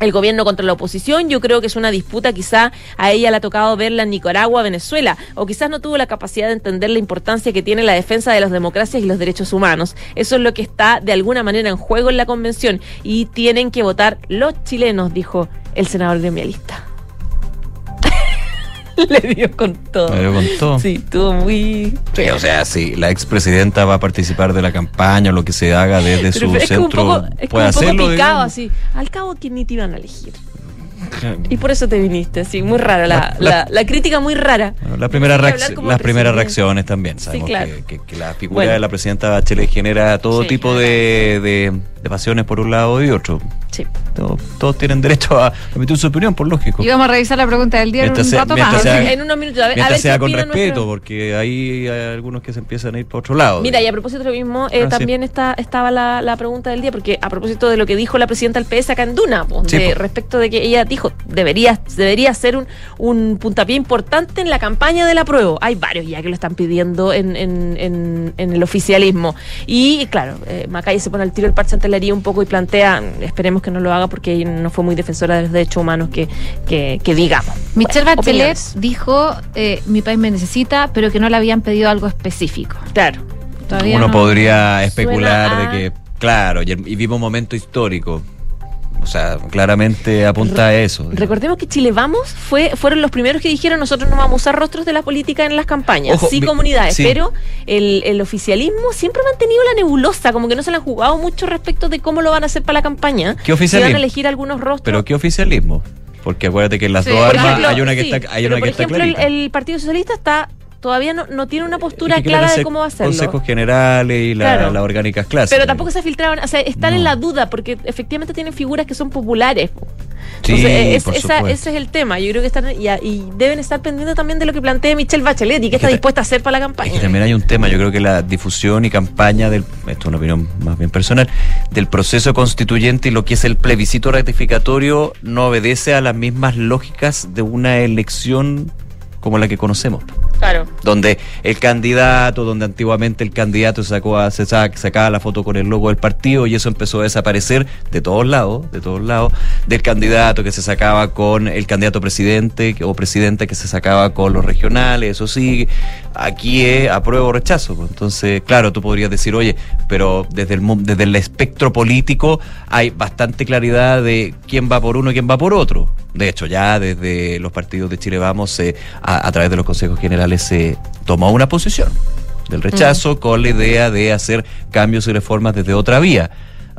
el gobierno contra la oposición. Yo creo que es una disputa, quizá a ella le ha tocado verla en Nicaragua, Venezuela, o quizás no tuvo la capacidad de entender la importancia que tiene la defensa de las democracias y los derechos humanos. Eso es lo que está de alguna manera en juego en la convención y tienen que votar los chilenos, dijo el senador gremialista. Le dio con todo. Le dio con todo. Sí, estuvo muy. Sí, o sea, si la expresidenta va a participar de la campaña o lo que se haga desde su es centro, como un poco, es como puede un poco hacerlo. picado así. Al cabo que ni te iban a elegir. Y por eso te viniste, sí, muy rara la, La- la, la crítica muy rara. Bueno, la primera las primeras reacciones también. Sabemos claro. que, que- que la figura Bueno. de la presidenta Bachelet genera todo Sí, tipo de, de- de pasiones por un lado y otro. Sí. Todos, todos tienen derecho a emitir su opinión, por lógico. Y vamos a revisar la pregunta del día en un Mientras sea- rato mientras más. sea- En unos minutos, a ver, a Mientras ver sea con respeto, nuestro- porque ahí hay algunos que se empiezan a ir para otro lado. Mira, y a propósito de lo mismo, eh, Ah, sí. también está, estaba la, la pregunta del día, porque a propósito de lo que dijo la presidenta del PS acá en Duna, Sí, de- po. respecto de que ella dijo, debería, debería ser un, un puntapié importante en la campaña del apruebo. Hay varios ya que lo están pidiendo en, en, en- en el oficialismo. Y claro, eh, Macaya se pone al tiro el parche ante la herida un poco y plantea, esperemos que no lo haga porque no fue muy defensora de los derechos humanos que, que, que digamos. Michelle Bueno, Bachelet opiniones. dijo, eh, mi país me necesita, pero que no le habían pedido algo específico. Claro. Todavía Uno no- podría especular a- de que, claro, y, y vive un momento histórico. O sea, claramente apunta a eso. Recordemos que Chile Vamos fue, fueron los primeros que dijeron nosotros no vamos a usar rostros de la política en las campañas, Ojo, sí comunidades, sí. pero el, el oficialismo siempre ha mantenido la nebulosa, como que no se le han jugado mucho respecto de cómo lo van a hacer para la campaña. ¿Qué oficialismo? Si van a elegir algunos rostros. Pero ¿qué oficialismo? Porque acuérdate que en las Sí, dos por armas ejemplo, hay una que sí, está, hay una por que está ejemplo, el Partido Socialista está todavía no, no tiene una postura Es que clara de cómo va a hacerlo. Consejos generales y la- Claro. las orgánicas clásicas. Pero tampoco se filtraron, o sea, están en la duda porque efectivamente tienen figuras que son populares. Sí, Entonces, es- por esa- supuesto. ese es el tema. Yo creo que están y, y deben estar pendientes también de lo que plantea Michelle Bachelet y qué que está ta- dispuesta a hacer para la campaña. Es que también hay un tema, yo creo que la difusión y campaña del, esto es una opinión más bien personal, del proceso constituyente y lo que es el plebiscito ratificatorio no obedece a las mismas lógicas de una elección como la que conocemos. Claro. donde el candidato, donde antiguamente el candidato sacó a, se sa- sacaba la foto con el logo del partido y eso empezó a desaparecer de todos lados, de todos lados, del candidato que se sacaba con el candidato presidente o presidente que se sacaba con los regionales, eso sí, aquí es apruebo o rechazo. Entonces, claro, tú podrías decir, oye, pero desde el, desde el espectro político hay bastante claridad de quién va por uno y quién va por otro. De hecho, ya desde los partidos de Chile Vamos, se- a, a través de los consejos generales, se tomó una posición del rechazo con la idea de hacer cambios y reformas desde otra vía.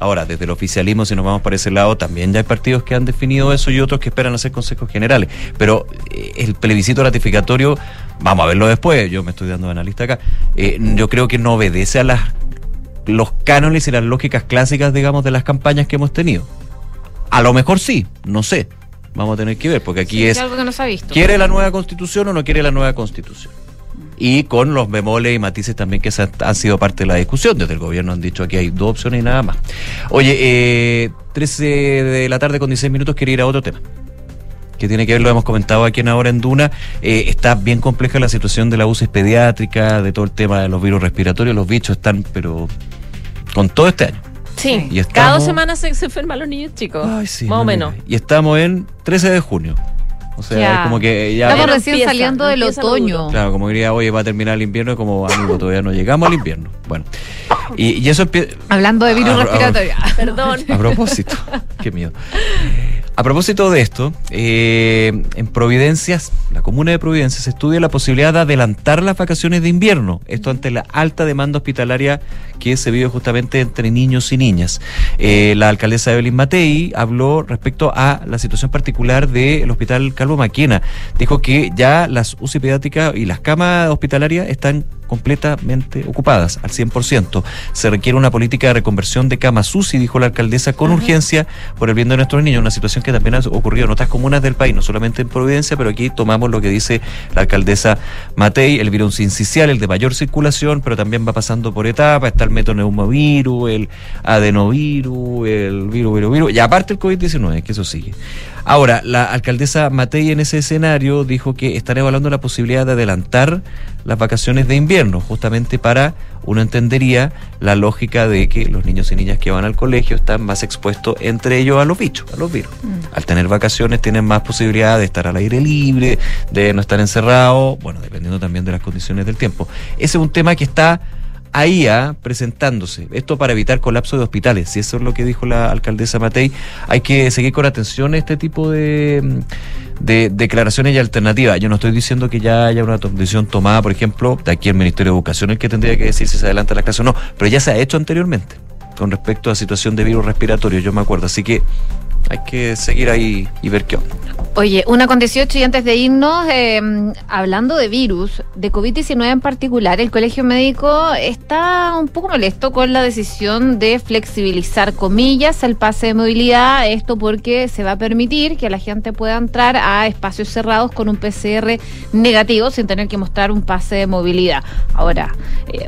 Ahora, desde el oficialismo, si nos vamos para ese lado, también ya hay partidos que han definido eso y otros que esperan hacer consejos generales. Pero eh, el plebiscito ratificatorio, vamos a verlo después, yo me estoy dando de analista acá, eh, yo creo que no obedece a las los cánones y las lógicas clásicas, digamos, de las campañas que hemos tenido. A lo mejor sí, no sé. Vamos a tener que ver, porque aquí Es es, algo que no se ha visto. ¿quiere la nueva constitución o no quiere la nueva constitución? Y con los bemoles y matices también que han, sido parte de la discusión. Desde el gobierno han dicho aquí hay dos opciones y nada más. Oye, eh, 13 de la tarde con 16 minutos, quería ir a otro tema que tiene que ver, lo hemos comentado aquí en Ahora en Duna, eh, está bien compleja la situación de la UCI pediátrica, de todo el tema de los virus respiratorios, los bichos están, pero con todo este año. Sí, Y estamos- cada dos semanas se, se enferman los niños chicos. más o no menos. Y estamos en 13 de junio. O sea, Ya. es como que ya... Estamos recién empieza, saliendo del otoño. Claro, como diría, oye, va a terminar el invierno, y como amigo, todavía no llegamos al invierno. Bueno, y, y eso empieza... Hablando de virus Ah, ah, respiratorio. Perdón. A propósito, qué miedo. A propósito de esto, eh, en Providencias, la comuna de Providencia, se estudia la posibilidad de adelantar las vacaciones de invierno. Esto ante la alta demanda hospitalaria que se vive justamente entre niños y niñas. Eh, la alcaldesa Evelyn Matei habló respecto a la situación particular del Hospital Calvo Maquena. Dijo que ya las UCI pediátricas y las camas hospitalarias están completamente ocupadas al 100%. Se requiere una política de reconversión de camas UCI, dijo la alcaldesa, con urgencia por el bien de nuestros niños, una situación que también ha ocurrido en otras comunas del país, no solamente en Providencia, pero aquí tomamos lo que dice la alcaldesa Matei, el virus incisional, el de mayor circulación, pero también va pasando por etapas, está el metoneumovirus, el adenovirus, el virus, virus, virus, y aparte el COVID-19, que eso sigue. Ahora, la alcaldesa Matei en ese escenario dijo que estará evaluando la posibilidad de adelantar las vacaciones de invierno, justamente para, uno entendería, la lógica de que los niños y niñas que van al colegio están más expuestos entre ellos a los bichos, a los virus. Al tener vacaciones tienen más posibilidad de estar al aire libre, de no estar encerrados, bueno, dependiendo también de las condiciones del tiempo. Ese es un tema que está ahí ah, presentándose. Esto para evitar colapso de hospitales. Si eso es lo que dijo la alcaldesa Matei, hay que seguir con atención este tipo de, de declaraciones y alternativas. Yo no estoy diciendo que ya haya una decisión tomada, por ejemplo, de aquí el Ministerio de Educación el que tendría que decir si se adelanta la clase o no, pero ya se ha hecho anteriormente con respecto a situación de virus respiratorio, yo me acuerdo. Así que hay que seguir ahí y ver qué onda. Oye, una con 18 y antes de irnos, eh, hablando de virus, de COVID-19 en particular, el Colegio Médico está un poco molesto con la decisión de flexibilizar, comillas, el pase de movilidad. Esto porque se va a permitir que la gente pueda entrar a espacios cerrados con un PCR negativo sin tener que mostrar un pase de movilidad. Ahora, eh,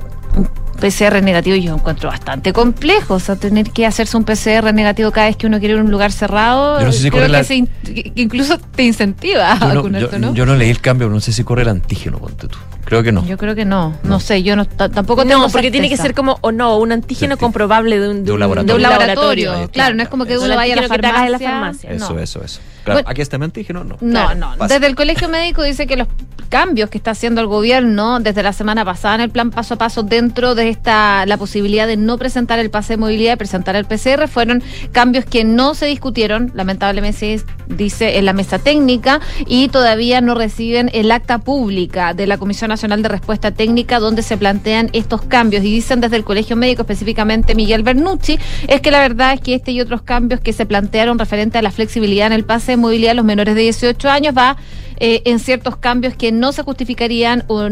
PCR negativo yo encuentro bastante complejo, o sea, tener que hacerse un PCR negativo cada vez que uno quiere ir a un lugar cerrado, Yo no sé si creo corre que, la- se in- que incluso te incentiva a Yo no, vacunarte, yo- ¿no? yo no leí el cambio, pero no sé si corre el antígeno, ponte tú. Creo que no. Yo creo que no, no sé, yo no, tampoco tengo No, porque tiene que ser como, o no, un antígeno comprobable de un, De un laboratorio. de un laboratorio, Ahí está. claro, no es como que Un uno vaya a la antígeno que te hagas en la farmacia. farmacia. Eso, no. eso, eso. Claro, Bueno. aquí está mi antígeno, no. No, Claro, no. pasa. Desde el Colegio Médico dice que los cambios que está haciendo el gobierno desde la semana pasada en el plan paso a paso dentro de esta la posibilidad de no presentar el pase de movilidad y presentar el PCR fueron cambios que no se discutieron, lamentablemente dice en la mesa técnica y todavía no reciben el acta pública de la Comisión Nacional de Respuesta Técnica donde se plantean estos cambios y dicen desde el Colegio Médico específicamente Miguel Bernucci es que la verdad es que este y otros cambios que se plantearon referente a la flexibilidad en el pase de movilidad a los menores de 18 años va eh, en ciertos cambios que no se justificarían o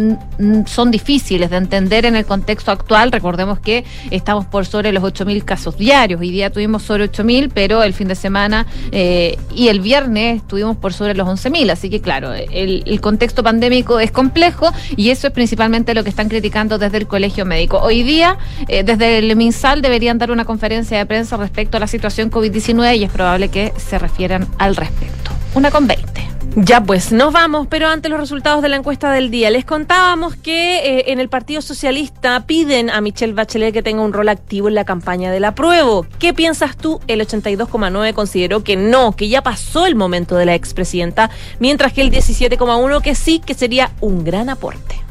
son difíciles de entender en el contexto actual. Recordemos que estamos por sobre los 8.000 casos diarios. Hoy día tuvimos sobre 8.000, pero el fin de semana eh, y el viernes estuvimos por sobre los 11.000. Así que claro, el, el contexto pandémico es complejo y eso es principalmente lo que están criticando desde el Colegio Médico. Hoy día, eh, desde el MinSal deberían dar una conferencia de prensa respecto a la situación COVID-19 y es probable que se refieran al respecto. Una con 20. Ya pues, nos vamos, pero ante los resultados de la encuesta del día, les contábamos que eh, en el Partido Socialista piden a Michelle Bachelet que tenga un rol activo en la campaña del apruebo. ¿Qué piensas tú? El 82,9 consideró que no, que ya pasó el momento de la expresidenta, mientras que el 17,1 que sí, que sería un gran aporte.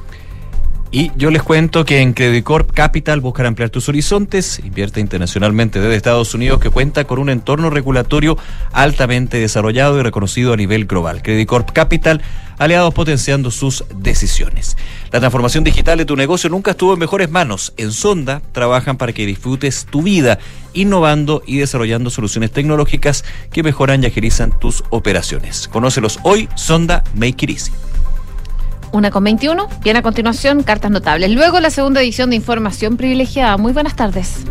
Y yo les cuento que en Credit Corp Capital buscan ampliar tus horizontes, invierte internacionalmente desde Estados Unidos que cuenta con un entorno regulatorio altamente desarrollado y reconocido a nivel global. Credit Corp Capital, aliados potenciando sus decisiones. La transformación digital de tu negocio nunca estuvo en mejores manos. En Sonda trabajan para que disfrutes tu vida, innovando y desarrollando soluciones tecnológicas que mejoran y agilizan tus operaciones. Conócelos hoy, Sonda Make It Easy. Una con 21. bien a continuación Cartas Notables. Luego la segunda edición de Información Privilegiada. Muy buenas tardes.